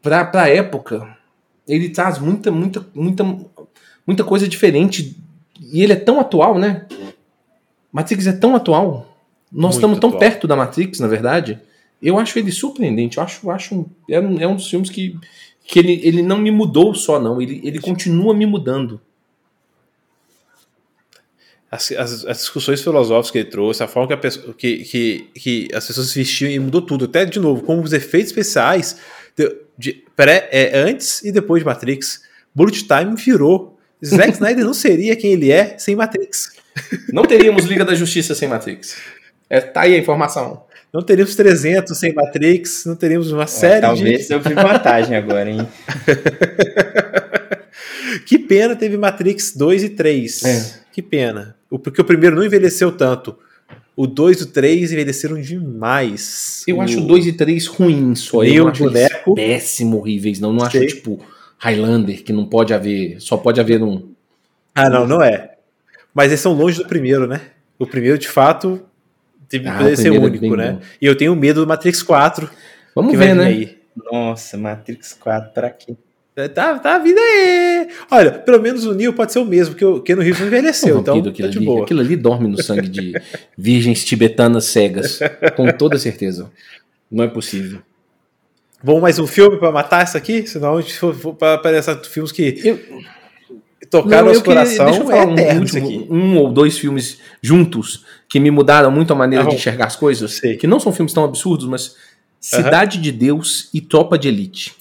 pra, pra época. Ele traz muita, muita, muita, muita coisa diferente. E ele é tão atual, né? Matrix é tão atual. Nós Muito estamos tão atual. perto da Matrix, na verdade. Eu acho ele surpreendente. Eu acho, acho um, é, um, é um dos filmes que, que ele, ele não me mudou só, não. Ele, ele continua me mudando. As, as- as discussões filosóficas que ele trouxe, a forma que, a pessoa- que, que, que as pessoas se vestiam e mudou tudo. Até, de novo, como os efeitos especiais de, de- pré, é, antes e depois de Matrix. Bullet Time virou. Zack Snyder não seria quem ele é sem Matrix. Não teríamos Liga da Justiça sem Matrix. É, tá aí a informação. Não teríamos 300 sem Matrix, não teríamos uma Ó, série talvez eu vi vantagem agora, hein? de. Que pena teve Matrix 2 e 3. É. Que pena. O- Porque o primeiro não envelheceu tanto. O 2 e o 3 envelheceram demais. Eu o... acho o 2 e 3 ruins só. Nem Eu o não acho boneco. péssimo, horríveis. Não, não acho tipo Highlander, que não pode haver. Só pode haver um. Ah, não, não é. Mas eles são longe do primeiro, né? O primeiro, de fato, teve Ah, ser é único, bem né? bom. E eu tenho medo do Matrix 4. Vamos que ver, vai né? vir aí. Nossa, Matrix 4, pra quê? Tá, tá a vida aí. Olha, pelo menos o Neo pode ser o mesmo, porque o Keanu Reeves não envelheceu, Um então vampiro, tá aquilo, de ali, boa. aquilo ali dorme no sangue de virgens tibetanas cegas. Com toda certeza. Não é possível. Bom, mais um filme pra matar isso aqui? Senão a gente for, for pra aparecer filmes que Eu, tocaram Não, nosso eu queria- coração. Deixa eu falar é um, último, um ou dois filmes juntos que me mudaram muito a maneira Ah, de enxergar as coisas. Sei. Que não são filmes tão absurdos, mas Cidade de Deus e Tropa de Elite.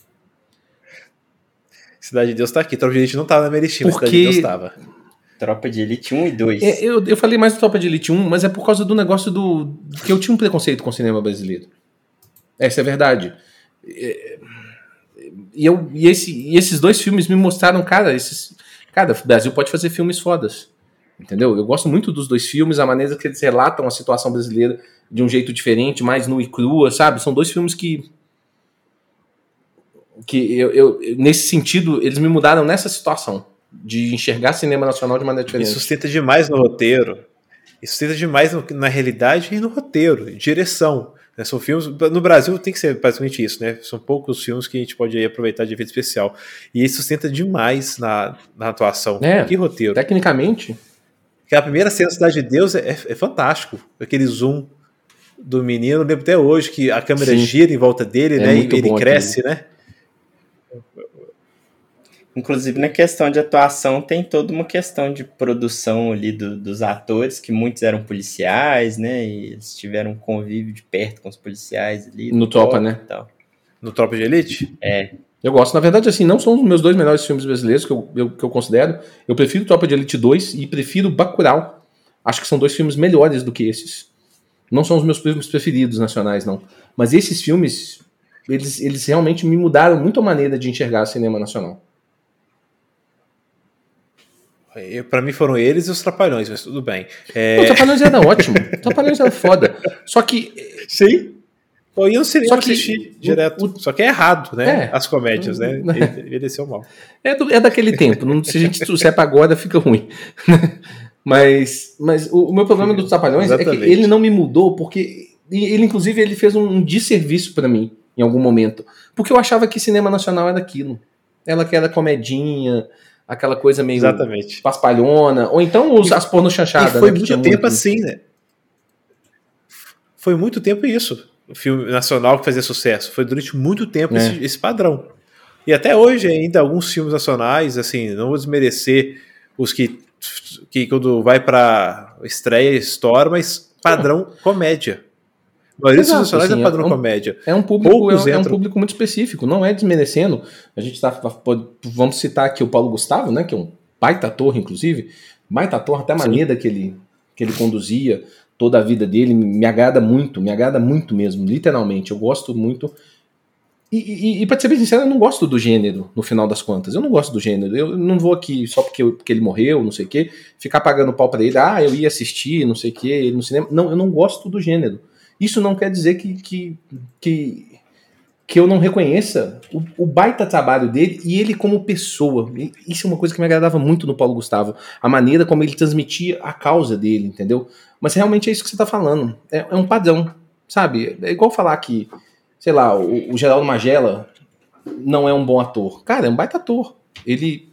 Cidade de Deus tá aqui. Tropa de Elite não tava na minha listinha, Porque- Cidade de Deus tava. Tropa de Elite 1 e 2. É, eu, eu falei mais do Tropa de Elite 1, mas é por causa do negócio do. que eu tinha um preconceito com o cinema brasileiro. Essa é a verdade. É, E, eu, e, esse, e esses dois filmes me mostraram, cara, esses. Cara, o Brasil pode fazer filmes fodas. Entendeu? Eu gosto muito dos dois filmes, a maneira que eles relatam a situação brasileira de um jeito diferente, mais nu e crua, sabe? São dois filmes que. Que eu, eu- nesse sentido, eles me mudaram nessa situação. De enxergar cinema nacional de maneira diferente. sustenta demais no roteiro. E sustenta demais no- na realidade e no roteiro, direção. né? São filmes. No Brasil tem que ser basicamente isso, né? São poucos filmes que a gente pode aí aproveitar de efeito especial. E isso sustenta demais na, na atuação. É. Que roteiro. Tecnicamente, Que a primeira cena da Cidade de Deus é, é fantástico. Aquele zoom do menino, eu lembro até hoje que a câmera Sim. gira em volta dele, É né? E ele cresce, né? Inclusive, na questão de atuação, tem toda uma questão de produção ali do- dos atores, que muitos eram policiais, né? E eles tiveram um convívio de perto com os policiais ali. No Tropa, né? tal. No Tropa de Elite. Eu gosto. Na verdade, assim, não são os meus dois melhores filmes brasileiros que eu, eu- que eu considero. Eu prefiro Tropa de Elite 2 e prefiro Bacurau. Acho que são dois filmes melhores do que esses. Não são os meus filmes preferidos nacionais, não. Mas esses filmes, eles, eles realmente me mudaram muito a maneira de enxergar cinema nacional. Eu- Pra mim foram eles e os Trapalhões, mas tudo bem. O Trapalhões era ótimo. O Trapalhões era foda. Só que Sim. Pô, ia no cinema Só que assistir direto. o- Só que é errado, né? É. As comédias, né? Ele Envelheceu mal. É, do- é daquele tempo. Não, se a gente trouxer pra agora, fica ruim. mas mas o, o meu problema dos Trapalhões é que Exatamente. ele não me mudou, porque ele, inclusive, ele fez um, um desserviço pra mim em algum momento. Porque eu achava que cinema nacional era aquilo. Ela que era comedinha, aquela coisa meio Exatamente. paspalhona, ou então os, as porno chanchada, e foi né, muito tempo muito. assim, né? Foi muito tempo isso. O filme nacional que fazia sucesso. Foi durante muito tempo É. esse, esse padrão. E até hoje, ainda, alguns filmes nacionais, assim, não vou desmerecer os que, que quando vai pra estreia, estoura, mas padrão comédia. Maioria dos assim, é padrão é um- comédia. É um público, é, é um entram. público muito específico, não é desmerecendo. A gente tá. pode- Vamos citar aqui o Paulo Gustavo, né? Que é um baita ator, inclusive. Baita ator, até a maneira que ele, que ele conduzia toda a vida dele me agrada muito, me agrada muito mesmo, literalmente. Eu gosto muito. E, e, e pra ser bem sincero, eu não gosto do gênero, no final das contas. Eu não gosto do gênero. Eu não vou aqui só porque, eu- porque ele morreu, não sei o quê, ficar pagando pau pra ele. Ah, eu ia assistir, não sei o quê, ele no cinema. Não, eu não gosto do gênero. Isso não quer dizer que, que, que, que eu não reconheça o, o baita trabalho dele e ele como pessoa. Isso é uma coisa que me agradava muito no Paulo Gustavo. A maneira como ele transmitia a causa dele, entendeu? Mas realmente é isso que você tá falando. É, é um padrão, sabe? É igual falar que, sei lá, o, o Geraldo Magela não é um bom ator. Cara, é um baita ator. Ele.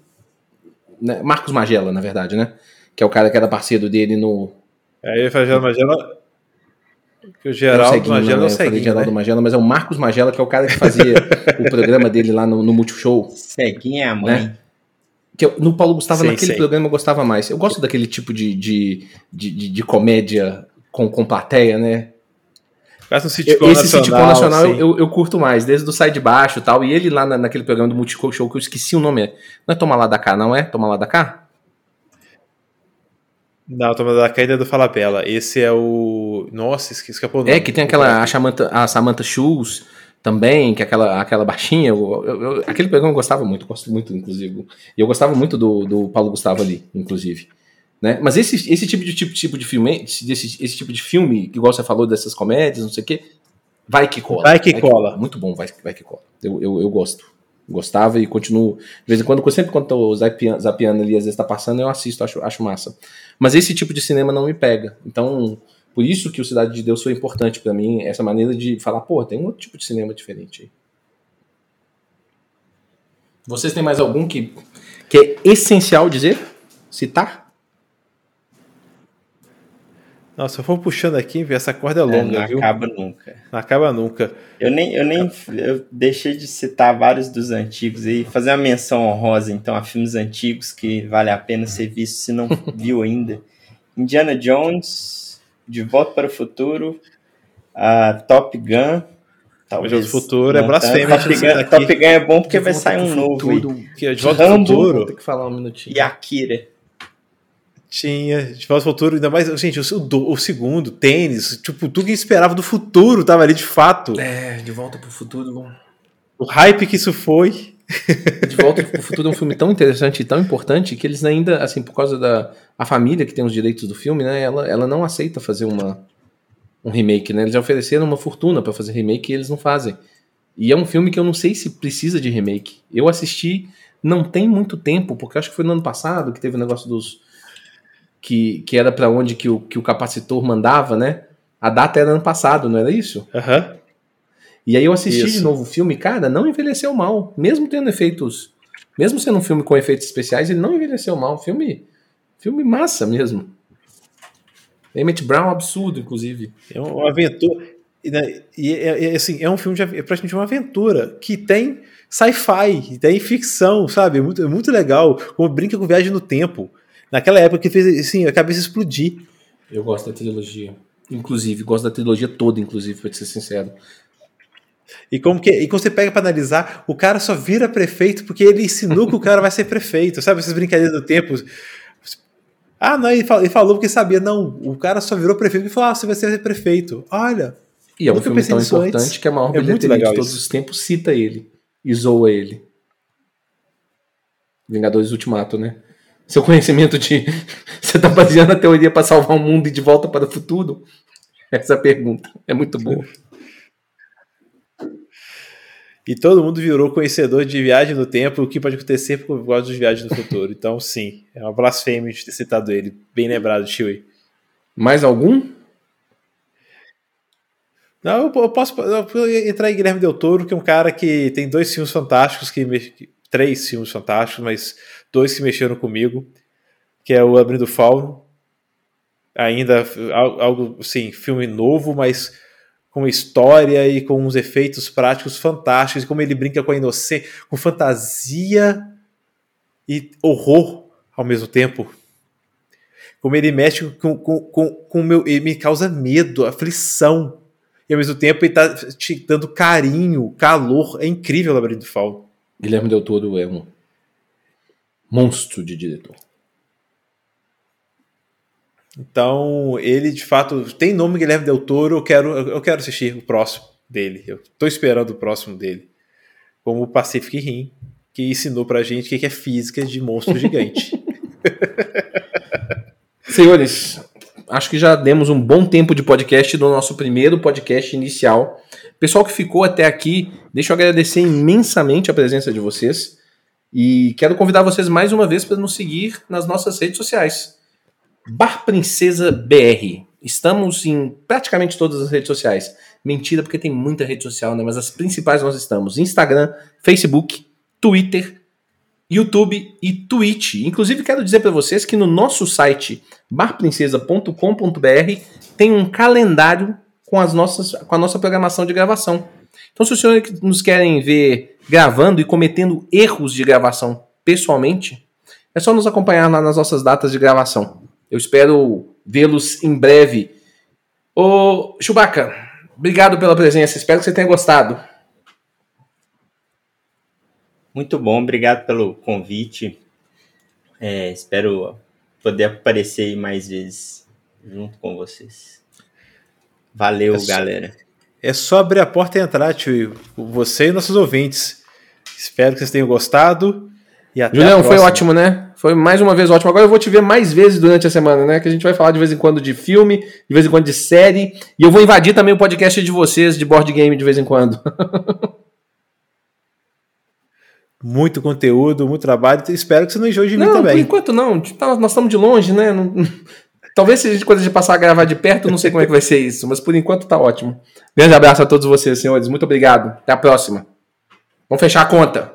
né, Marcos Magela, na verdade, né? Que é o cara que era parceiro dele no, Aí eu falei, Magela. Que o é o Geraldo Ceguinho, Magela né? é o Eu falei ceguinho, Geraldo né? Magela, mas é o Marcos Magela, que é o cara que fazia o programa dele lá no, no Multishow. Ceguinha é a mãe. Né? Que eu- no Paulo Gustavo, Sei, naquele sei. programa, eu gostava mais. Eu gosto daquele tipo de, de, de, de- de comédia com, com plateia, né? Um sitcom Esse nacional. sitcom nacional assim. eu, eu curto mais, desde o Sai de Baixo e tal. E ele lá na- naquele programa do Multishow Show, que eu esqueci o nome. é. Não é Toma Lá da Cá, não é? Toma Lá da Cá? Não, Toma da Caída do Falabella. Esse é o. Nossa, esque- escapou o nome. É, que tem aquela a Samantha, a Samantha Schultz também, que é aquela, aquela baixinha. Eu- eu- eu- aquele programa eu gostava muito, gosto muito, inclusive. E eu gostava muito do, do Paulo Gustavo ali, inclusive. Né? Mas esse, esse tipo de tipo, tipo de filme, esse, desse- esse tipo de filme, que igual você falou dessas comédias, não sei o quê, vai que cola. Vai que cola. Muito bom, vai, vai que cola. Eu, eu, eu gosto. Gostava e continuo. De vez em quando, sempre quando tô zapeando, zapeando ali, às vezes tá passando, eu assisto, acho, acho massa. Mas esse tipo de cinema não me pega. Então, por isso que o Cidade de Deus foi importante para mim, essa maneira de falar, pô, tem um outro tipo de cinema diferente aí. Vocês têm mais algum que, que é essencial dizer? Citar? Nossa, se eu for puxando aqui, essa corda é longa, é, não viu? acaba nunca. Não acaba nunca. Eu nem, eu nem eu deixei de citar vários dos antigos e fazer uma menção honrosa, então, a filmes antigos que vale a pena ser visto se não viu ainda. Indiana Jones, De Volta para o Futuro, uh, Top Gun. Talvez o futuro é blasfêmia. Top, Gun, Top Gun é bom porque vai sair um novo. Que é de volta Rambo, futuro. Tem que falar um minutinho. E Akira. Tinha, de volta ao futuro, ainda mais, gente, o, o, segundo, tênis, tipo, tudo que esperava do futuro tava ali de fato. É, de volta pro futuro, bom. O hype que isso foi. De volta pro futuro é um filme tão interessante e tão importante que eles ainda, assim, por causa da a família que tem os direitos do filme, né, ela, ela não aceita fazer uma, um remake, né? Eles já ofereceram uma fortuna para fazer remake e eles não fazem. E é um filme que eu não sei se precisa de remake. Eu assisti não tem muito tempo, porque acho que foi no ano passado que teve o negócio dos que, que era para onde que o, que o capacitor mandava, né? A data era ano passado, não era isso? Aham. Uhum. E aí eu assisti isso. de novo o filme, cara, não envelheceu mal. Mesmo tendo efeitos. Mesmo sendo um filme com efeitos especiais, ele não envelheceu mal. Filme, filme massa mesmo. Emmett Brown absurdo, inclusive. É uma aventura. E, né, e é, é, assim, é um filme de, é praticamente uma aventura que tem sci-fi, tem ficção, sabe? É muito, é muito legal. Como brinca com viagem no tempo. Naquela época que fez assim, a cabeça explodir. Eu gosto da trilogia. Inclusive, gosto da trilogia toda, inclusive, pra ser sincero. E como que e quando você pega para analisar, o cara só vira prefeito porque ele ensinou que o cara vai ser prefeito, sabe? Essas brincadeiras do tempo. Ah, não, ele falou porque sabia. Não, o cara só virou prefeito e falou: ah, você vai ser prefeito. Olha. E é um filme tão importante antes. que a maior é bilheteria de todos isso. os tempos cita ele e zoa ele. Vingadores Ultimato, né? Seu conhecimento de. Você tá baseando a teoria para salvar o mundo e de volta para o futuro? Essa pergunta é muito boa. E todo mundo virou conhecedor de viagem no tempo, o que pode acontecer por causa dos viagens no futuro. Então, sim, é uma blasfêmia de ter citado ele. Bem lembrado, Chewie. Mais algum? Não, eu posso eu entrar em Guilherme Del Toro, que é um cara que tem dois filmes fantásticos, que três filmes fantásticos, mas dois que mexeram comigo, que é o Abrindo Fauno. Ainda algo, sim, filme novo, mas com história e com uns efeitos práticos fantásticos, como ele brinca com a inocência, com fantasia e horror ao mesmo tempo. Como ele mexe com, com, com, com meu. Ele me causa medo, aflição. E ao mesmo tempo ele está te dando carinho, calor. É incrível o Labirinto Fauno. Guilherme Del Toro é um monstro de diretor. Então, ele de fato tem nome Guilherme Del Toro, eu quero, eu quero assistir o próximo dele. Eu tô esperando o próximo dele. Como o Pacific Rim, que ensinou pra gente o que é física de monstro gigante. Senhores, acho que já demos um bom tempo de podcast do nosso primeiro podcast inicial. Pessoal que ficou até aqui, deixa eu agradecer imensamente a presença de vocês. E quero convidar vocês mais uma vez para nos seguir nas nossas redes sociais. Bar Princesa BR. Estamos em praticamente todas as redes sociais. Mentira, porque tem muita rede social, né? Mas as principais nós estamos: Instagram, Facebook, Twitter, YouTube e Twitch. Inclusive, quero dizer para vocês que no nosso site barprincesa.com.br tem um calendário com, as nossas, com a nossa programação de gravação. Então, se os senhores nos querem ver gravando e cometendo erros de gravação pessoalmente, é só nos acompanhar nas nossas datas de gravação. Eu espero vê-los em breve. Ô, Chewbacca, obrigado pela presença. Espero que você tenha gostado. Muito bom, obrigado pelo convite. É, espero poder aparecer mais vezes junto com vocês. Valeu, é só, galera. É só abrir a porta e entrar, tio. Você e nossos ouvintes. Espero que vocês tenham gostado. E até Julião, foi ótimo, né? Foi mais uma vez ótimo. Agora eu vou te ver mais vezes durante a semana, né? Que a gente vai falar de vez em quando de filme, de vez em quando de série. E eu vou invadir também o podcast de vocês, de board game, de vez em quando. Muito conteúdo, muito trabalho. Espero que você não enjoe de mim Não, por também. enquanto não. Tá- Nós estamos de longe, né? Não- Talvez seja coisa de passar a gravar de perto, não sei como é que vai ser isso, mas por enquanto tá ótimo. Grande abraço a todos vocês, senhores. Muito obrigado. Até a próxima. Vamos fechar a conta.